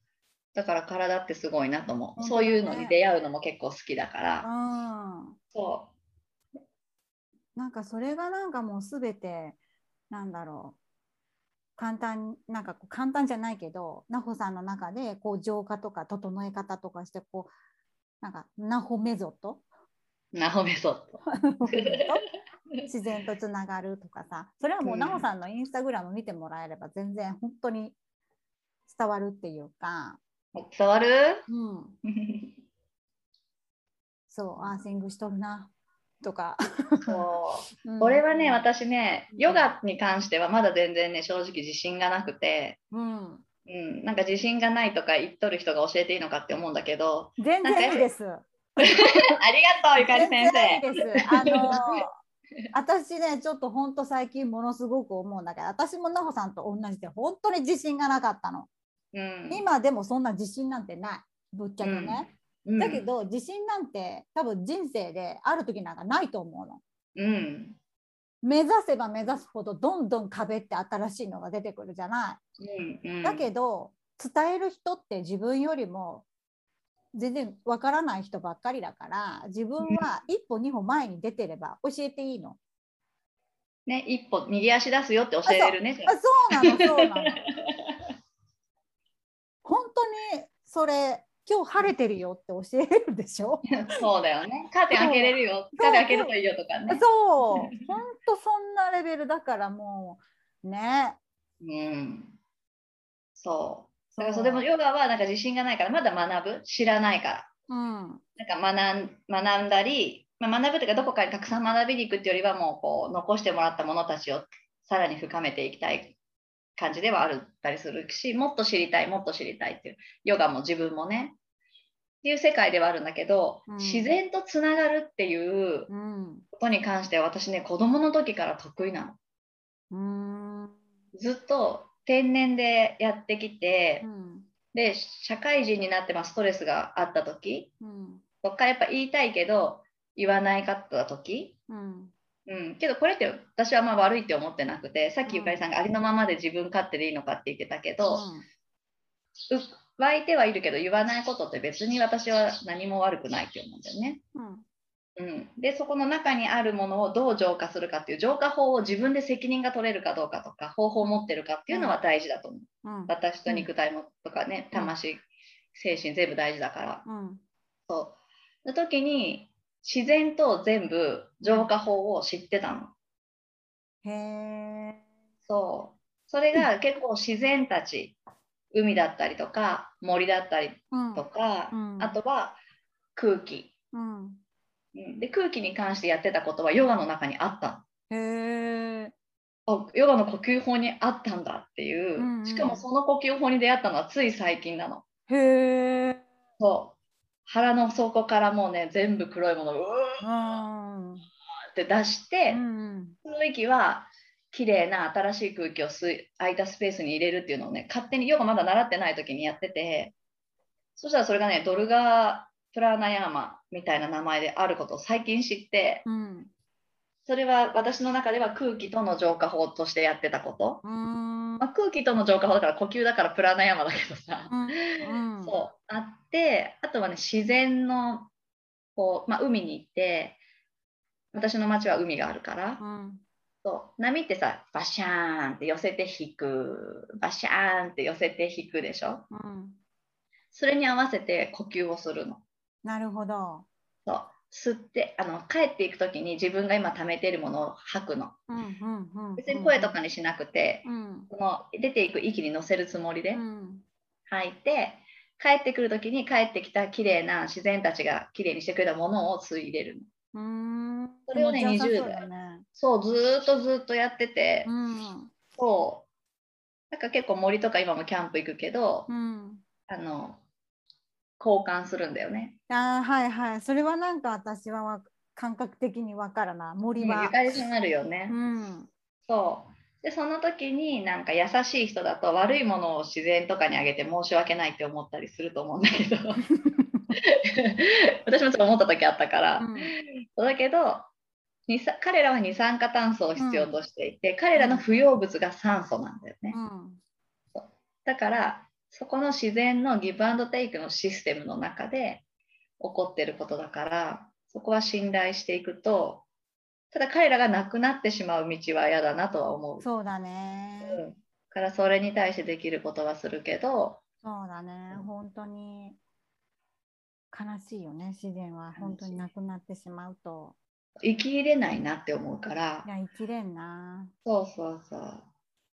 だから体ってすごいなと思う、ね、そういうのに出会うのも結構好きだから、うん、そう。なんかそれがなんかもう全てなんだろう。簡単なんかこう簡単じゃないけど奈穂さんの中でこう浄化とか整え方とかしてこうなんかナホメゾットナホメソット <laughs> <laughs> 自然とつながるとかさ。それはもう奈穂さんのインスタグラム見てもらえれば全然本当に伝わるっていうか。伝わる？うん。<laughs> そうアーシングしとるなとか。そう、うん、これはね私ねヨガに関してはまだ全然ね正直自信がなくて、うん。うん、なんか自信がないとか言っとる人が教えていいのかって思うんだけど。全然いいです。<laughs> ありがとうゆかり先生。あの <laughs> 私ねちょっとほんと最近ものすごく思うんだけど私も奈穂さんと同じで本当に自信がなかったの、うん、今でもそんな自信なんてない。ぶっちゃけね、うん、だけど自信なんて多分人生である時なんかないと思うの、うん、目指せば目指すほどどんどん壁って新しいのが出てくるじゃない、うんうん、だけど伝える人って自分よりも全然わからない人ばっかりだから自分は一歩二歩前に出てれば教えていいの。ね、一歩右足出すよって教えれるね。あそうなのそうなの。<laughs> 本当にそれ今日晴れてるよって教えるでしょ？そうだよね。カーテン開けれるよ。カーテン開けるといいよとかね。そう。本当そんなレベルだからもうね。うん。そう。だからそれもヨガはなんか自信がないからまだ学ぶ？知らないから、うん、なんか学ん学んだり、まあ、学ぶというかどこかにたくさん学びに行くっていうよりはもうこう残してもらったものたちをさらに深めていきたい感じではあったりするしもっと知りたいもっと知りたいっていうヨガも自分もねっていう世界ではあるんだけど、うん、自然とつながるっていうことに関しては私ね子供の時から得意なの。ずっと天然でやってきて、うん、で社会人になってまストレスがあった時、うん、そっからやっぱ言いたいけど言わないかった時、うん。うん、けどこれって私はま悪いって思ってなくてさっきゆかりさんがありのままで自分勝手でいいのかって言ってたけど、うん、湧いてはいるけど言わないことって別に私は何も悪くないって思うんだよね。うんうん、でそこの中にあるものをどう浄化するかっていう浄化法を自分で責任が取れるかどうかとか方法を持ってるかっていうのは大事だと思う、うん、私と肉体もとかね魂、精神全部大事だから、うん、そう。の時に自然と全部浄化法を知ってたの。へえそう。それが結構自然たち海だったりとか森だったりとか、あとは空気、うんで空気に関してやってたことはヨガの中にあった。へえヨガの呼吸法にあったんだっていう、うんうん、しかもその呼吸法に出会ったのはつい最近なの。へえそう。腹の底からもうね全部黒いものをうーって出して、うんうん、その息は綺麗な新しい空気を吸い空いたスペースに入れるっていうのをね勝手にヨガまだ習ってない時にやっててそしたらそれがねドルガプラーナヤーマみたいな名前であることを最近知って、うん、それは私の中では空気との浄化法としてやってたこと、まあ、空気との浄化法だから呼吸だからプラーナヤーマだけどさ、うん。うん、そう。あってあとはね自然のこう、まあ、海に行って私の町は海があるから、そう。波ってさバシャーンって寄せて引く。バシャーンって寄せて引くでしょ、それに合わせて呼吸をするの。なるほど。そう。吸ってあの帰っていく時に自分が今貯めているものを吐くの、別に声とかにしなくて、うん、この出ていく息に乗せるつもりで、吐いて帰ってくる時に帰ってきた綺麗な自然たちが綺麗にしてくれたものを吸い入れるの。それをね20代そうずっとずっとやってて、うん、そう。なんか結構森とか今もキャンプ行くけど、うん、あの交換するんだよね。あはいはい。それはなんか私は感覚的に分からな。森は。ゆかりさんあるよね。うん、そう。でその時になんか優しい人だと悪いものを自然とかにあげて申し訳ないって思ったりすると思うんだけど。<laughs> 私もちょっと思った時あったから、うん、そうだけど彼らは二酸化炭素を必要としていて、うん、彼らの不要物が酸素なんだよね、うん、だからそこの自然のギブアンドテイクのシステムの中で起こってることだからそこは信頼していくとただ彼らが亡くなってしまう道は嫌だなとは思う。そうだね、からそれに対してできることはするけどそうだね。本当に。悲しいよね。自然は。本当になくなってしまうと。生き入れないなって思うから。いや生きれんな。そうそうそう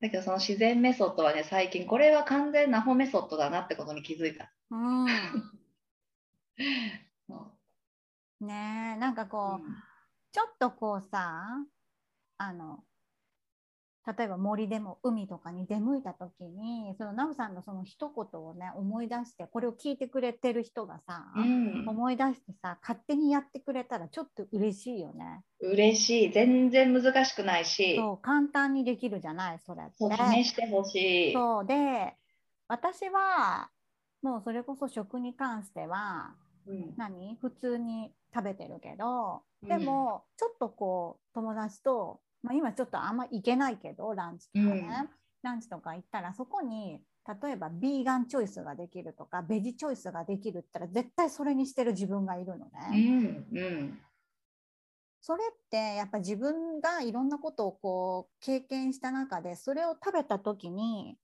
だけどその自然メソッドはね最近これは完全なホメソッドだなってことに気づいた。うん。<laughs> ねえなんかこう、うん、ちょっとこうさあの例えば森でも海とかに出向いた時にそのナウさんのその一言をね思い出してこれを聞いてくれてる人がさ、うん、思い出してさ勝手にやってくれたらちょっと嬉しいよね。嬉しい全然難しくないしそう簡単にできるじゃないそれって。試してほしい。そうで私はもうそれこそ食に関しては、うん、何？普通に食べてるけどでも、ちょっとこう友達とまあ、今ちょっとあんま行けないけどランチとかね、うん、ランチとか行ったらそこに例えばビーガンチョイスができるとかベジチョイスができるって言ったら絶対それにしてる自分がいるのね。うんうん、それってやっぱ自分がいろんなことをこう経験した中でそれを食べた時に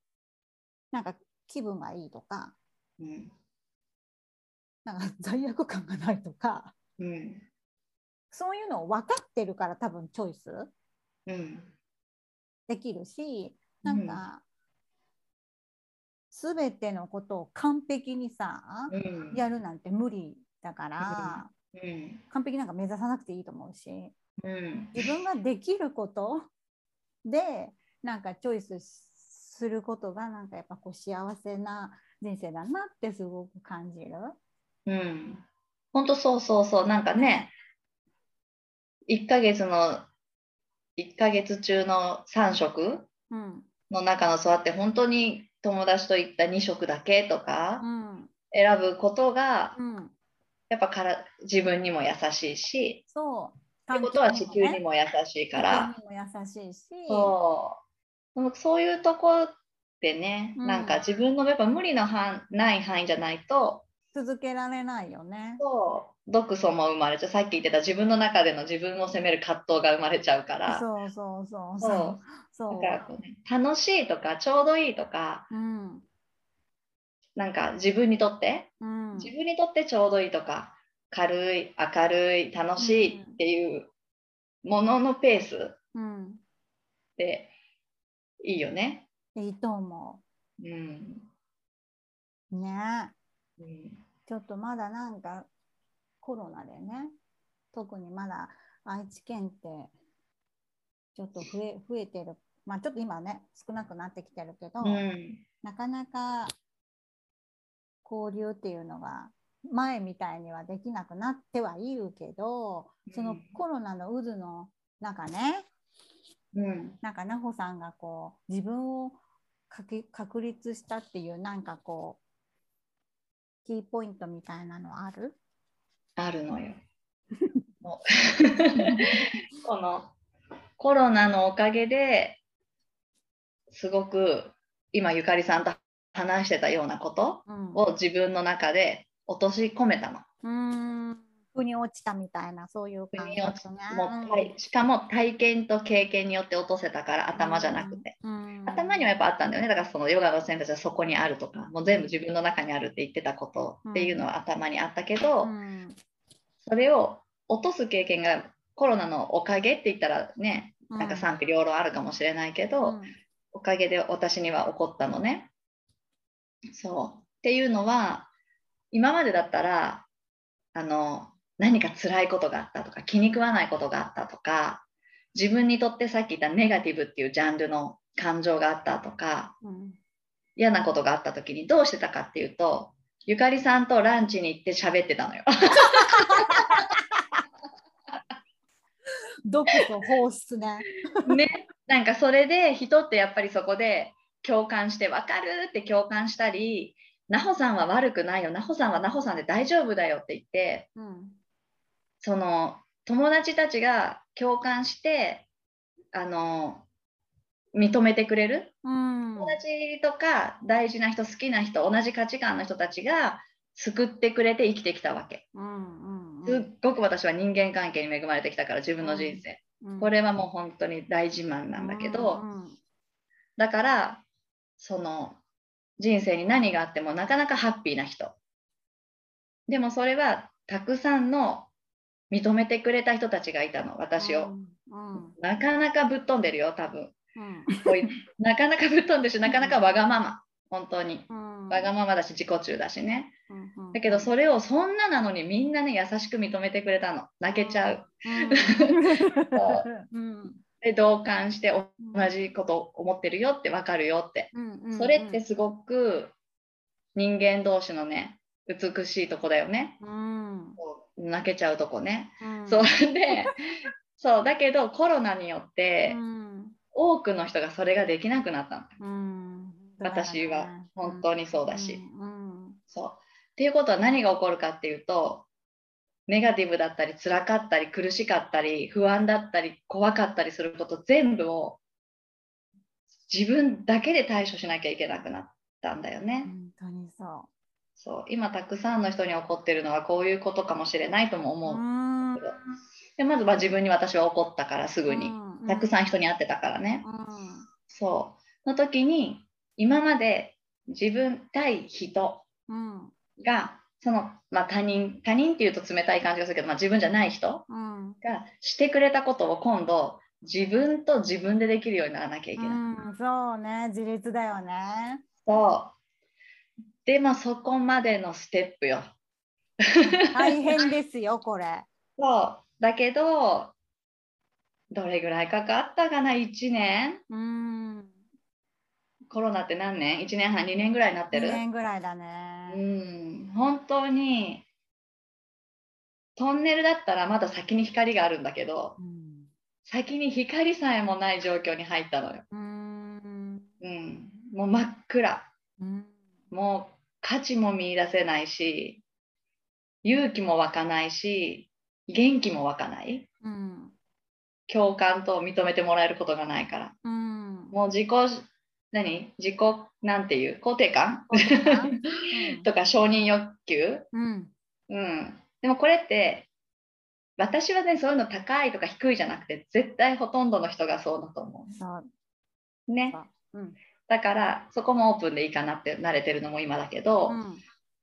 なんか気分がいいとか、うん、なんか罪悪感がないとか、うん、そういうのを分かってるから多分チョイスできるし、うん、なんか、うん、全てのことを完璧にさ、うん、やるなんて無理だから、うん、完璧なんか目指さなくていいと思うし、うん、自分ができることでなんかチョイスすることがなんかやっぱこう幸せな人生だなってすごく感じる。うん、本当そうそうそう。なんかね1ヶ月の1ヶ月中の3食？の中の座って本当に友達と行った2食だけとか選ぶことが、やっぱから自分にも優しいしそうってことは地球にも優しいから。地球にも優しいし。そう。そういうとこでね、うん、なんか自分のやっぱ無理の範ない範囲じゃないと続けられないよね。そう毒素も生まれちゃう。さっき言ってた自分の中での自分を責める葛藤が生まれちゃうから。そうそうそうそう。そう。だからね、楽しいとかちょうどいいとか、うん、なんか自分にとって、うん、自分にとってちょうどいいとか軽い明るい楽しいっていうもののペースでいいよね。いいと思う。うん、ね。うん、ちょっとまだなんかコロナでね特にまだ愛知県ってちょっと増え増えてる。まあちょっと今ね少なくなってきてるけど、うん、なかなか交流っていうのが前みたいにはできなくなってはいるけど、そのコロナの渦の中ね、うん、なんか奈穂さんがこう自分を確立したっていうなんかこうキーポイントみたいなのある？あるのよ。<laughs> <laughs> このコロナのおかげですごく今ゆかりさんと話してたようなことを自分の中で落とし込めたの。うん腑に落ちたみたいなそういう感じ、ね、もうしかも体験と経験によって落とせたから頭じゃなくて、頭にはやっぱあったんだよね。だからそのヨガの先生はそこにあるとかもう全部自分の中にあるって言ってたことっていうのは頭にあったけど、それを落とす経験がコロナのおかげって言ったらねなんか賛否両論あるかもしれないけど、おかげで私には起こったのね。そう。っていうのは今までだったらあの何か辛いことがあったとか気に食わないことがあったとか自分にとってさっき言ったネガティブっていうジャンルの感情があったとか、うん、嫌なことがあった時にどうしてたかっていうとゆかりさんとランチに行って喋ってたのよ。<laughs> 毒と放出ね。<laughs> ねなんかそれで人ってやっぱりそこで共感して分かるって共感したり奈穂さんは悪くないよ奈穂さんは奈穂さんで大丈夫だよって言って、うん、その友達たちが共感してあの認めてくれる、うん、友達とか大事な人好きな人同じ価値観の人たちが救ってくれて生きてきたわけ、うんうんうん、すっごく私は人間関係に恵まれてきたから自分の人生、うん、これはもう本当に大自慢なんだけど、うんうん、だからその人生に何があってもなかなかハッピーな人。でもそれはたくさんの認めてくれた人たちがいたの私を、うんうん、なかなかぶっ飛んでるよ多分、うん、なかなかぶっ飛んでるしなかなかわがまま本当に、わがままだし自己中だしね、だけどそれをそんななのにみんなね優しく認めてくれたの。泣けちゃう、<laughs> で同感して同じこと思ってるよって分かるよって、それってすごく人間同士のね美しいとこだよね、うん、泣けちゃうとこね、うん、そうで <laughs> そうだけどコロナによって、うん、多くの人がそれができなくなったの、うん、私は本当にそうだし、そう。っていうことは何が起こるかっていうとネガティブだったり辛かったり苦しかったり不安だったり怖かったりすること全部を自分だけで対処しなきゃいけなくなったんだよね。本当にそうそう今たくさんの人に起こってるのはこういうことかもしれないとも思う。でまずは自分に私は起こったからすぐに、たくさん人に会ってたからね、そう。の時に今まで自分対人が、その、まあ、他人他人っていうと冷たい感じがするけど、まあ、自分じゃない人がしてくれたことを今度自分と自分でできるようにならなきゃいけない。うん、そうね。自立だよね。そうでもそこまでのステップよ。大変ですよ、これ。<laughs> そう。だけど、どれぐらいかかったかな、1年？うんコロナって何年 ?1 年半、2年ぐらいになってる ?2 年ぐらいだね。うん。本当に、トンネルだったらまだ先に光があるんだけど、うん、先に光さえもない状況に入ったのよ。うん。うん、もう真っ暗。うん、もう価値も見いだせないし勇気も湧かないし元気も湧かない、うん、共感と認めてもらえることがないから、うん、もう自己何？自己なんていう？肯定感？<laughs> とか承認欲求、うん、うん、でもこれって私はねそういうの高いとか低いじゃなくて絶対ほとんどの人がそうだと思う。ね。うん、だからそこもオープンでいいかなって慣れてるのも今だけど、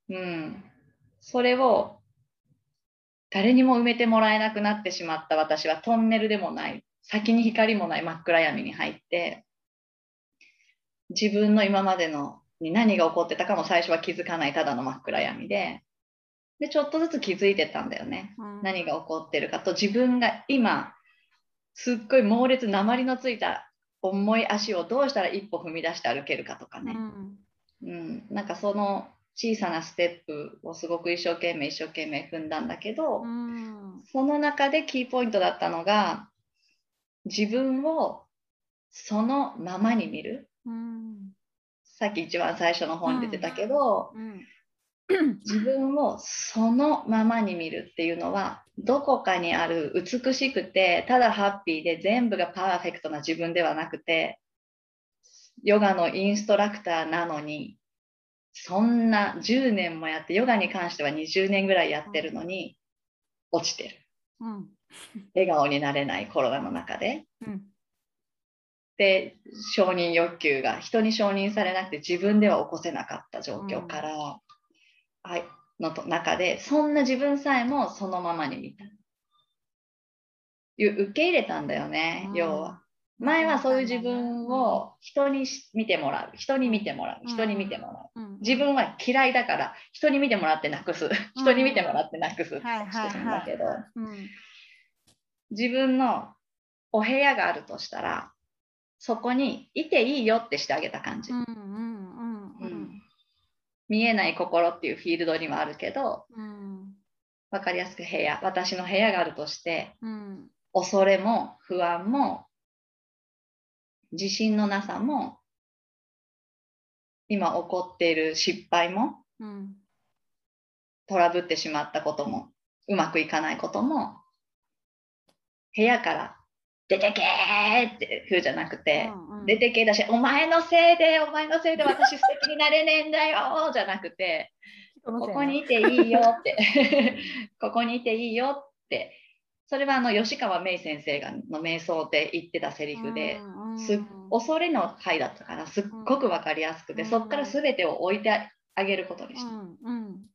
うん、うん、それを誰にも埋めてもらえなくなってしまった私はトンネルでもない。先に光もない真っ暗闇に入って自分の今までのに何が起こってたかも最初は気づかないただの真っ暗闇ででちょっとずつ気づいてたんだよね、うん、何が起こってるかと自分が今すっごい猛烈鉛のついた重い足をどうしたら一歩踏み出して歩けるかとかね、うん、うん、なんかその小さなステップをすごく一生懸命一生懸命踏んだんだけど、うん、その中でキーポイントだったのが自分をそのままに見る、うん、さっき一番最初の本に出てたけど、<clears throat> 自分をそのままに見るっていうのはどこかにある美しくてただハッピーで全部がパーフェクトな自分ではなくてヨガのインストラクターなのにそんな10年もやってヨガに関しては20年ぐらいやってるのに落ちてる、うん、笑顔になれないコロナの中で、うん、で承認欲求が人に承認されなくて自分では起こせなかった状況から、はい、の中でそんな自分さえもそのままに見た。受け入れたんだよね、うん、要は。前はそういう自分を人に見てもらう。人に見てもらう。人に見てもらう、うん、自分は嫌いだから人に見てもらってなくす、人に見てもらってなくす。ってしてるんだけど。自分のお部屋があるとしたらそこにいていいよってしてあげた感じ。見えない心っていうフィールドにはあるけど、うん、分かりやすく部屋私の部屋があるとして、うん、恐れも不安も自信のなさも今起こっている失敗も、うん、トラブってしまったこともうまくいかないことも部屋から出てけーって風じゃなくて、うんうん、出てけだし、お前のせいで、お前のせいで私素敵になれねえんだよじゃなくて、ここにいていいよって、<laughs> ここにいていいよって、それはあの吉川芽衣先生がの瞑想で言ってたセリフで、す恐れの回だったからすっごく分かりやすくて、そこから全てを置いてあげることにした。うん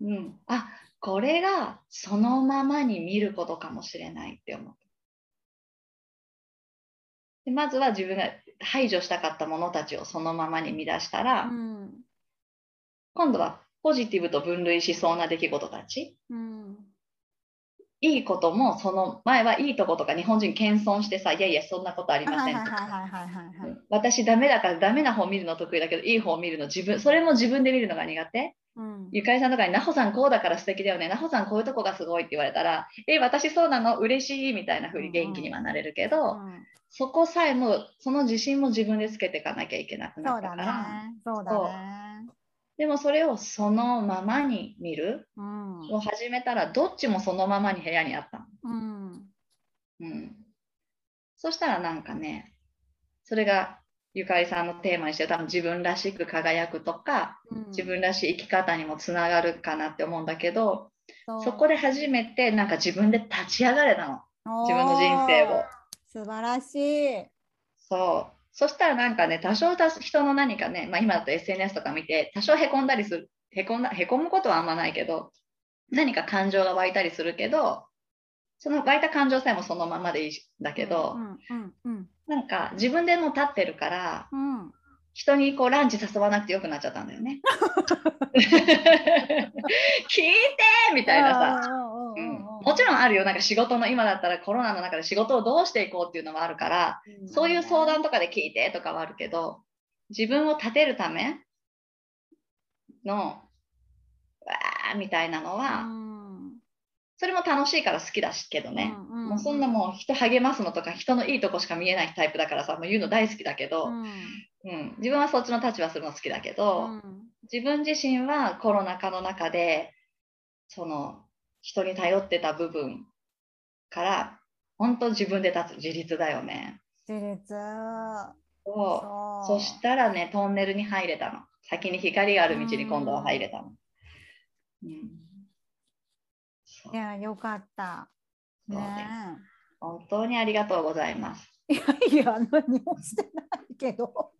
うん、あこれがそのままに見ることかもしれないって思う。でまずは自分が排除したかったものたちをそのままに見出したら、うん、今度はポジティブと分類しそうな出来事たち、うん、いいこともその前はいいとことか日本人謙遜してさいやいやそんなことありませんとか。私ダメだからダメな方見るの得意だけどいい方見るの自分それも自分で見るのが苦手、うん、ゆかりさんとかに「なほさんこうだから素敵だよね。なほさんこういうとこがすごい」って言われたら「え私そうなの？嬉しい」みたいな風に元気にはなれるけど、うん。うん、そこさえもその自信も自分でつけていかなきゃいけなくなったから。そうだね。そうだね。でもそれをそのままに見るを始めたらどっちもそのままに部屋にあったうん、そしたらなんかねそれがゆかりさんのテーマにして多分自分らしく輝くとか、うん、自分らしい生き方にもつながるかなって思うんだけどそこで初めてなんか自分で立ち上がれたの。自分の人生を。素晴らしい。そう。そしたらなんかね、多少人の何かね、まあ、今だと SNS とか見て、多少へこんだりする、へこんだ、へこむことはあんまないけど、何か感情が湧いたりするけど、その湧いた感情さえもそのままでいいんだけど、なんか自分でも立ってるから、うん、人にこうランチ誘わなくてよくなっちゃったんだよね。<laughs> 聞いてみたいなさ。もちろんあるよ。なんか仕事の今だったらコロナの中で仕事をどうしていこうっていうのもあるから、うん、そういう相談とかで聞いてとかはあるけど自分を立てるためのわーみたいなのは、うん、それも楽しいから好きだしけどね、うんうんうん、もうそんなもう人励ますのとか人のいいとこしか見えないタイプだからさもう言うの大好きだけど、うん、うん、自分はそっちの立場するの好きだけど、自分自身はコロナ禍の中でその人に頼ってた部分から本当自分で立つ自立だよね。自立。そう。そしたらねトンネルに入れたの。先に光がある道に今度は入れたの。うん、いやよかった。ね本当にありがとうございます。いやいや何もしてないけど。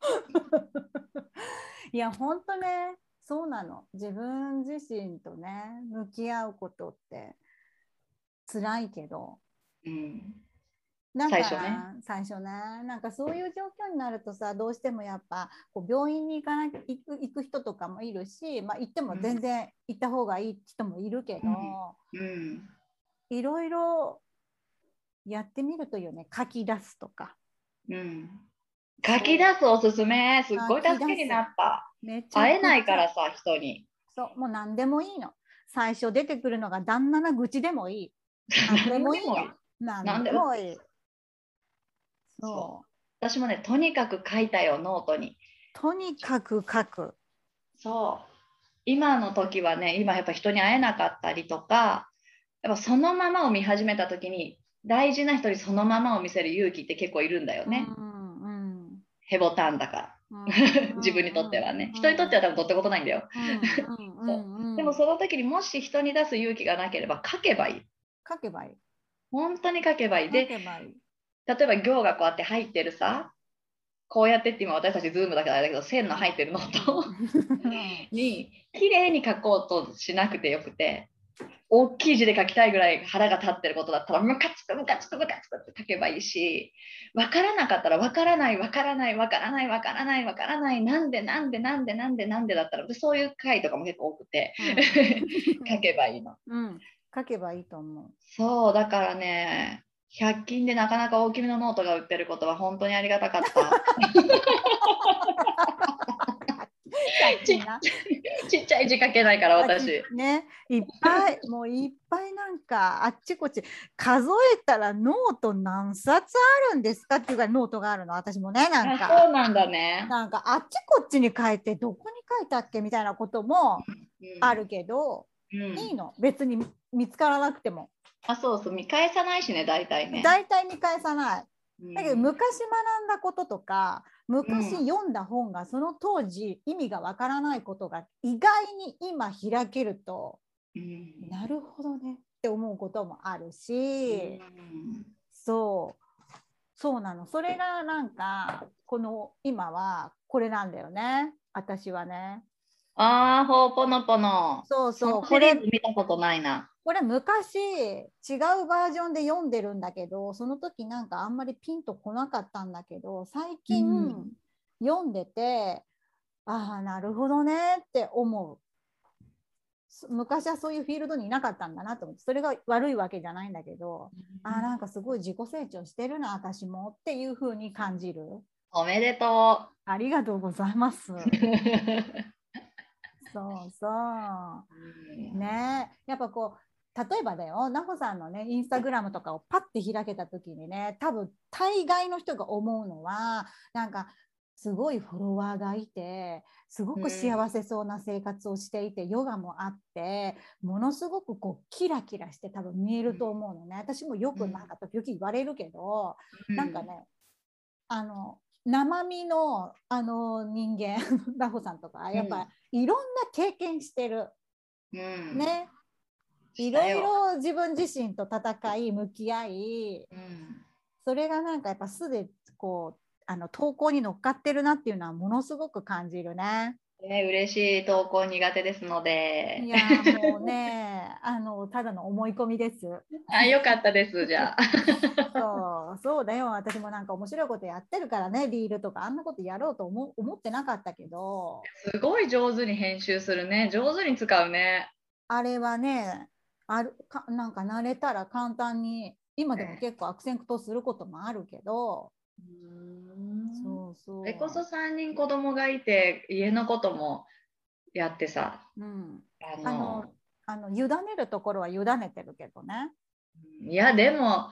<laughs> いや本当ねそうなの自分自身とね向き合うことって辛いけど、うん、なんか最初ね最初ねなんかそういう状況になるとさどうしてもやっぱこう病院に行かな行く行く人とかもいるし、まあ、行っても全然行った方がいい人もいるけど、いろいろやってみるというね書き出すとか。うん書き出すおすすめすっごい助けになった。会えないからさ人に。そうもう何でもいいの。最初出てくるのが旦那の愚痴でもいい。<laughs> 何でもいいよ。何でもいい。そう。私もねとにかく書いたよノートに。とにかく書く。そう。今の時はね今やっぱ人に会えなかったりとかやっぱそのままを見始めた時に大事な人にそのままを見せる勇気って結構いるんだよね。うんヘボタンだから。自分にとってはね。人にとっては多分どってことないんだよ。でもその時にもし人に出す勇気がなければ書けばいい。書けばいい。本当に書けばいい。で例えば行がこうやって入ってるさこうやってって今私たちズームだけどあれだけど線の入ってるノート <laughs> に綺麗に書こうとしなくてよくて大きい字で書きたいぐらい腹が立ってることだったらムカつくムカつくムカつくって書けばいいし分からなかったら分からない分からない分からない分からない分からないなんでなんでなんでなんでなんでだったらそういう回とかも結構多くて、うん、<laughs> 書けばいいの、うん、書けばいいと思う。そうだからね100均でなかなか大きめのノートが売ってることは本当にありがたかった。ち <laughs> ちっちゃい字書けないから私。ね。いっぱいもういっぱいなんかあっちこっち数えたらノート何冊あるんですかっていうかノートがあるの私もねなんか。そうなんだね。なんかあっちこっちに書いてどこに書いたっけみたいなこともあるけど、うん、いいの。別に見つからなくても。あそうそう見返さないしね大体ね。大体見返さない。だけど昔学んだこととか昔読んだ本がその当時意味がわからないことが意外に今開けると、うん、なるほどね。っって思うこともあるし、そう。そうなの。それがなんかこの今はこれなんだよね。私はね。ああ、ほうぽのぽの。そうそう。これ見たことないな。これ昔違うバージョンで読んでるんだけどその時なんかあんまりピンとこなかったんだけど最近読んでて、うん、ああなるほどねって思う。昔はそういうフィールドにいなかったんだなと思ってそれが悪いわけじゃないんだけど、うん、あなんかすごい自己成長してるな私もっていう風に感じる。おめでとう。ありがとうございます。<laughs> そうそう。ね。やっぱこう例えばだよ。奈穂さんのねインスタグラムとかをパッて開けた時にね多分大概の人が思うのはなんかすごいフォロワーがいてすごく幸せそうな生活をしていて、うん、ヨガもあってものすごくこうキラキラして多分見えると思うのね、私もよくなんか時々言われるけど、うん、なんかねあの生身のあの人間 <laughs> ラホさんとかやっぱいろんな経験してる、うん、ね。いろいろ自分自身と戦い向き合い、うん、それがなんかやっぱすでこうあの投稿に乗っかってるなっていうのはものすごく感じるね。ね、嬉しい投稿苦手ですので。いやもうね <laughs> あのただの思い込みです。あよかったですじゃあ。<laughs> そうそうだよ私もなんか面白いことやってるからねリールとかあんなことやろうと思思ってなかったけど。すごい上手に編集するね上手に使うね。あれはねあるかなんか慣れたら簡単に今でも結構悪戦苦闘することもあるけど。そうそうそれこそ3人子供がいて家のこともやってさ、うん、あのあの委ねるところは委ねてるけどねいやでも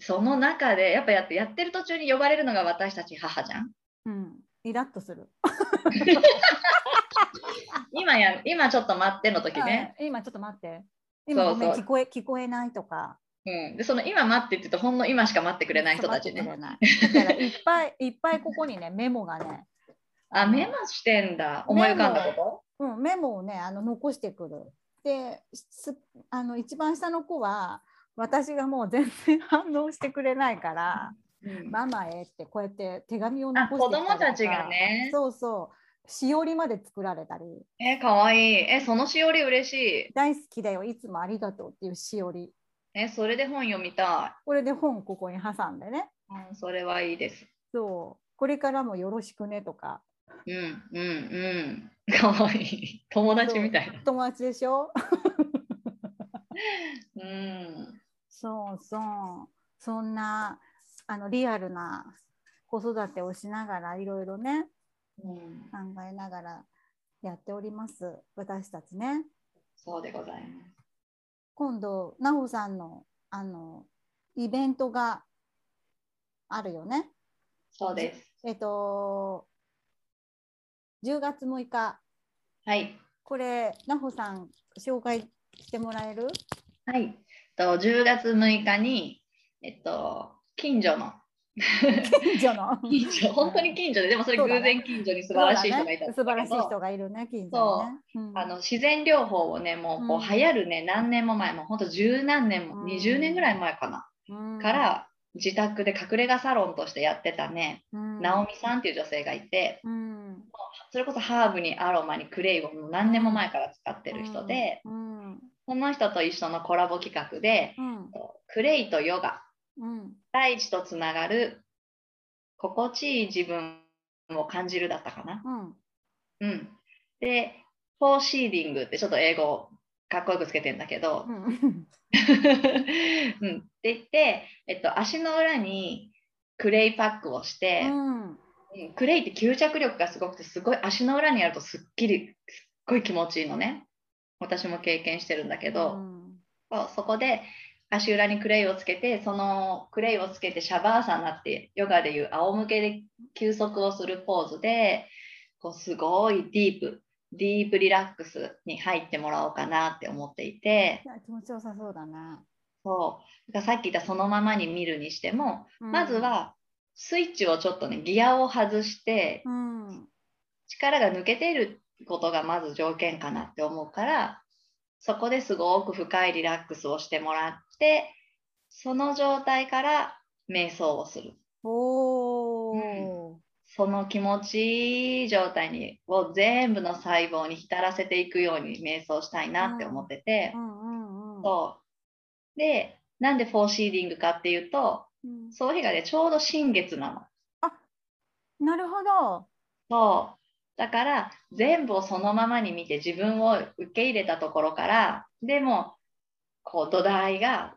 その中でやっぱやってやってる途中に呼ばれるのが私たち母じゃん。うん、イラッとする。<laughs> 今や今ちょっと待っての時ね。今ちょっと待って。今聞こえ聞こえないとか。うん、でその今待ってって言うとほんの今しか待ってくれない人たちね。だからいっぱいいっぱいここにねメモがね。<laughs> あメモしてんだ。思い浮かんだこと？うんメモをねあの残してくる。であの一番下の子は私がもう全然反応してくれないから、うん、ママへってこうやって手紙を残して子供たちがね。そうそう。しおりまで作られたり。えかわいい。えそのしおり嬉しい。大好きだよ。いつもありがとうっていうしおりえそれで本読みたい。これで本ここに挟んでね。うんそれはいいです。そう。これからもよろしくねとか。うんうんうん。かわいい。友達みたいな。友達でしょ？<laughs> うん。そうそう。そんなあのリアルな子育てをしながらいろいろね、うん、考えながらやっております。私たちね。そうでございます。今度奈穂さんのあのイベントがあるよね。そうです。えっと10月6日。はい。これ奈穂さん紹介してもらえる？はい。と10月6日に、えっと、近所の近所の。近所本当に近所ででもそれ偶然近所に素晴らしい人がいた、ね、素晴らしい人がいるね近所ね、そう、うん、あの自然療法をねもうこう流行るね、うん、何年も前も本当十何年も、うん、20年ぐらい前かな、うん、から自宅で隠れ家サロンとしてやってたね、うん、直美さんっていう女性がいて、うん、それこそハーブにアロマにクレイをもう何年も前から使ってる人で、うん、その人と一緒のコラボ企画で、うん、クレイとヨガ、うん、大地とつながる心地いい自分を感じるだったかな。うん、うん、で、 for seeding ってちょっと英語かっこよくつけてんだけど、うん、<laughs> うん、って言って、えっと、足の裏にクレイパックをして、うん、クレイって吸着力がすごくてすごい足の裏にやるとすっきりすっごい気持ちいいのね。私も経験してるんだけど、うん、そこで足裏にクレイをつけてそのクレイをつけてシャバーサナってヨガでいう仰向けで休息をするポーズでこうすごいディープディープリラックスに入ってもらおうかなって思っていて。気持ちよさそうだな。そう。さっき言ったそのままに見るにしても、うん、まずはスイッチをちょっとねギアを外して、うん、力が抜けていることがまず条件かなって思うからそこですごく深いリラックスをしてもらってその状態から瞑想をする。おー、うん、その気持ちいい状態にを全部の細胞に浸らせていくように瞑想したいなって思ってて、そう。でなんで for seeding かっていうと、うん、その日がねちょうど新月なの。あなるほど。そう。だから全部をそのままに見て自分を受け入れたところからでもこう土台が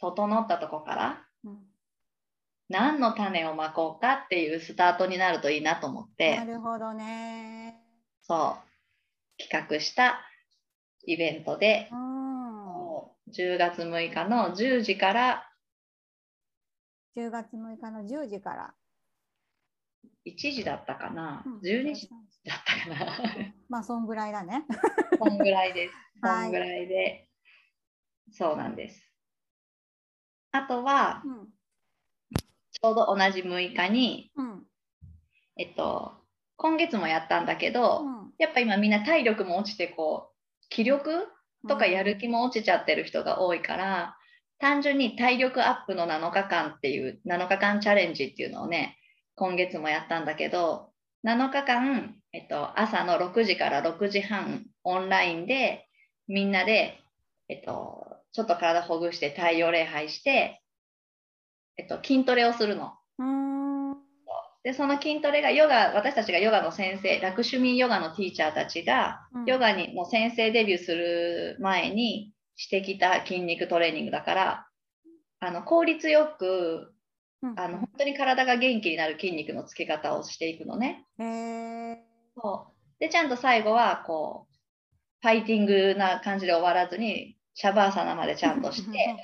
整ったとこから、うん、何の種をまこうかっていうスタートになるといいなと思ってなるほどね。そう企画したイベントで、うん、10月6日の10時から10月6日の10時から。1時だったかな、うん、12時だったかな。まあそんぐらいだね。<laughs> そんぐらいです。<laughs> そんぐらいで、はい、そうなんです。あとは、うん、ちょうど同じ6日に、うん、えっと今月もやったんだけど、やっぱ今みんな体力も落ちてこう気力とかやる気も落ちちゃってる人が多いから、単純に体力アップの7日間っていう7日間チャレンジっていうのをね今月もやったんだけど7日間、えっと、朝の6時から6時半オンラインでみんなで、えっと、ちょっと体ほぐして太陽礼拝して、えっと、筋トレをするの。でその筋トレがヨガ私たちがヨガの先生ラクシュミーヨガのティーチャーたちが、うん、ヨガにもう先生デビューする前にしてきた筋肉トレーニングだからあの効率よくあの本当に体が元気になる筋肉のつけ方をしていくのね。そう。でちゃんと最後はこうファイティングな感じで終わらずにシャバーサナまでちゃんとして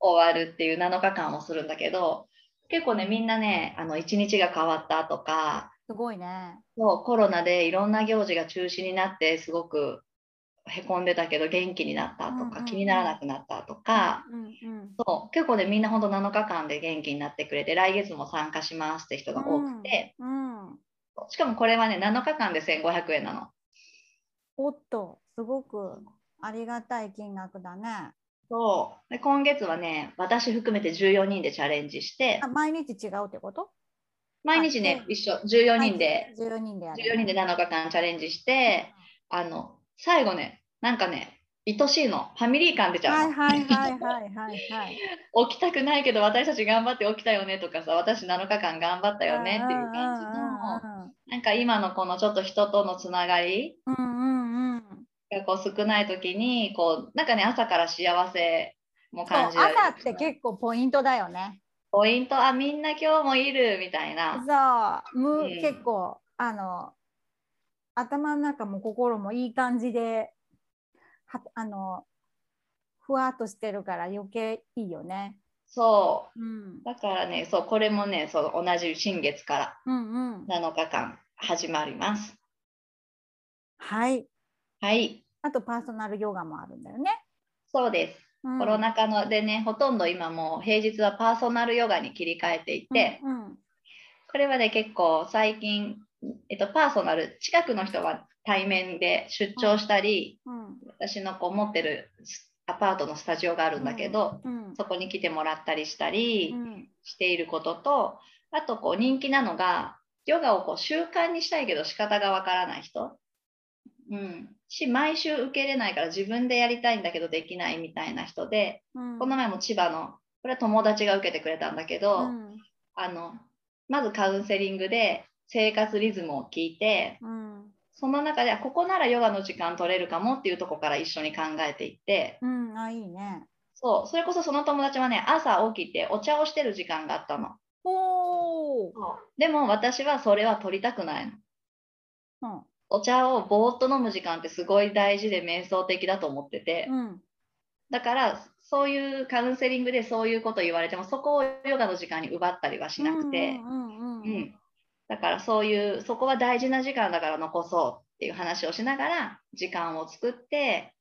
終わるっていう7日間をするんだけど結構ねみんなねあの1日が変わったとかすごいね。そうコロナでいろんな行事が中止になってすごくへこんでたけど元気になったとか、うんうん、気にならなくなったとか、うんうん、そう結構ねみんなほんと7日間で元気になってくれて来月も参加しますって人が多くて、うんうん、しかもこれはね7日間で1500円なの。おっとすごくありがたい金額だね。そう。で今月はね私含めて14人でチャレンジして。あ毎日違うってこと？毎日ね一緒。14人で。14人で14人で7日間チャレンジして、あの最後ね、なんかね、愛しいの、ファミリー感出ちゃうの。はいはいはいはいはい、<laughs> 起きたくないけど私たち頑張って起きたよねとかさ、私7日間頑張ったよねっていう感じの、なんか今のこのちょっと人とのつながりがこう少ない時に、こう、なんかね、朝から幸せも感じる。朝って結構ポイントだよね。ポイント、あ、みんな今日もいるみたいな。そう、む、うん、結構、あの、頭の中も心もいい感じではあのふわっとしてるから余計いいよね。そう、うん、だからねそうこれもねそう同じ新月から7日間始まります。はい。はい。あとパーソナルヨガもあるんだよね。そうです。うん、コロナ禍のでねほとんど今もう平日はパーソナルヨガに切り替えていて、うんうん、これはね結構最近えっと、パーソナル近くの人は対面で出張したり、うん、私のこう持ってるアパートのスタジオがあるんだけど、うんうん、そこに来てもらったりしたりしていることとあとこう人気なのがヨガをこう習慣にしたいけど仕方がわからない人、うん、し毎週受け入れないから自分でやりたいんだけどできないみたいな人で、この前も千葉のこれは友達が受けてくれたんだけど、あのまずカウンセリングで生活リズムを聞いて、うん、その中ではここならヨガの時間取れるかもっていうとこから一緒に考えていって、うん、あいいね。そう。それこそその友達はね朝起きてお茶をしてる時間があったの。おでも私はそれは取りたくないの。うん、お茶をぼーっと飲む時間ってすごい大事で瞑想的だと思ってて、うん、だからそういうカウンセリングでそういうこと言われてもそこをヨガの時間に奪ったりはしなくて、うんだからそういうそこは大事な時間だから残そうっていう話をしながら時間を作って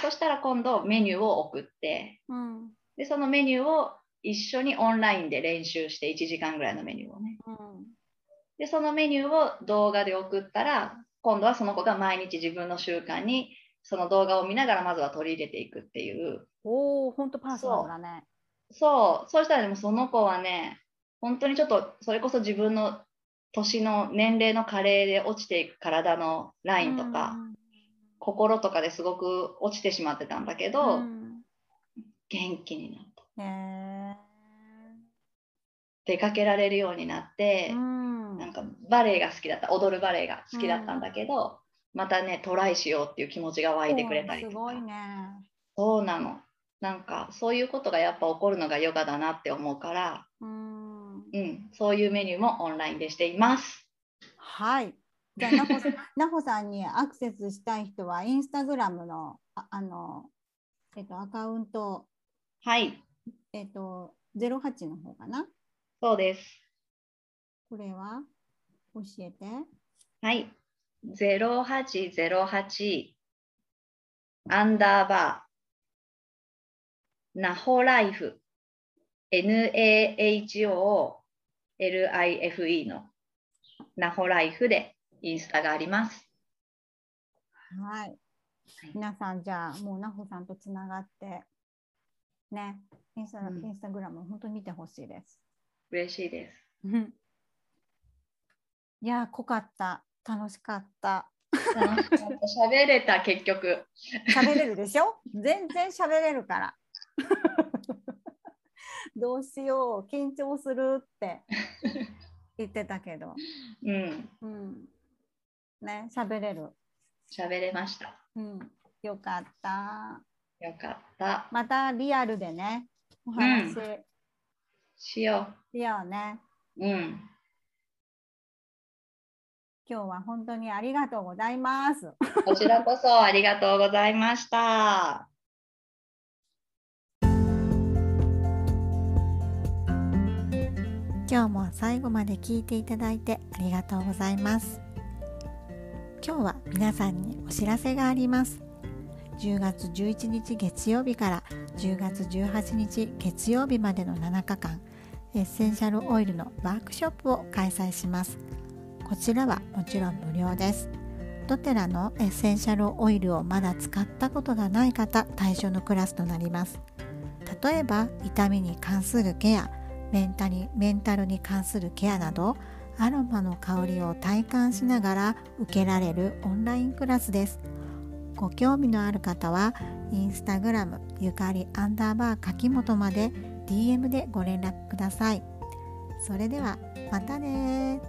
そしたら今度メニューを送って、うん、でそのメニューを一緒にオンラインで練習して1時間ぐらいのメニューをね、うん、でそのメニューを動画で送ったら今度はその子が毎日自分の習慣にその動画を見ながらまずは取り入れていくっていう。おお本当パーソナルだね。そう。そう。したらでもその子はね本当にちょっとそれこそ自分の年の年齢の加齢で落ちていく体のラインとか、心とかですごく落ちてしまってたんだけど、元気になった。出かけられるようになって、なんかバレエが好きだった踊るバレエが好きだったんだけど、またねトライしようっていう気持ちが湧いてくれたりとか。すごいね。そうなの。なんかそういうことがやっぱ起こるのがヨガだなって思うから、うん、うん、そういうメニューもオンラインでしています。はい。じゃあ、なほ <laughs> さんにアクセスしたい人は、インスタグラムのああの、えっと、アカウント、はい。えっと、08の方かな？そうです。これは？教えて。はい。0808アンダーバーナホライフ、NAHOLIFE のナホライフでインスタがあります。はい。皆さん、じゃあ、もうナホさんとつながって、ね、インスタ,、インスタグラム、本当に見てほしいです。嬉しいです。<laughs> いや、濃かった。楽しかった。喋れた、結局。喋れるでしょ？全然喋れるから。<laughs> どうしよう緊張するって言ってたけど、うん、うん、ね喋れる。喋れました、うん、よかった。よかった。またリアルでねお話、うん、しよう。しようね。うん。今日は本当にありがとうございます。こちらこそありがとうございました。今日も最後まで聞いていただいてありがとうございます。今日は皆さんにお知らせがあります。10月11日月曜日から10月18日月曜日までの7日間エッセンシャルオイルのワークショップを開催します。こちらはもちろん無料です。ドテラのエッセンシャルオイルをまだ使ったことがない方対象のクラスとなります。例えば痛みに関するケアメンタリメンタルに関するケアなどアロマの香りを体感しながら受けられるオンラインクラスです。ご興味のある方はインスタグラムゆかりアンダーバー柿本まで DM でご連絡ください。それではまたね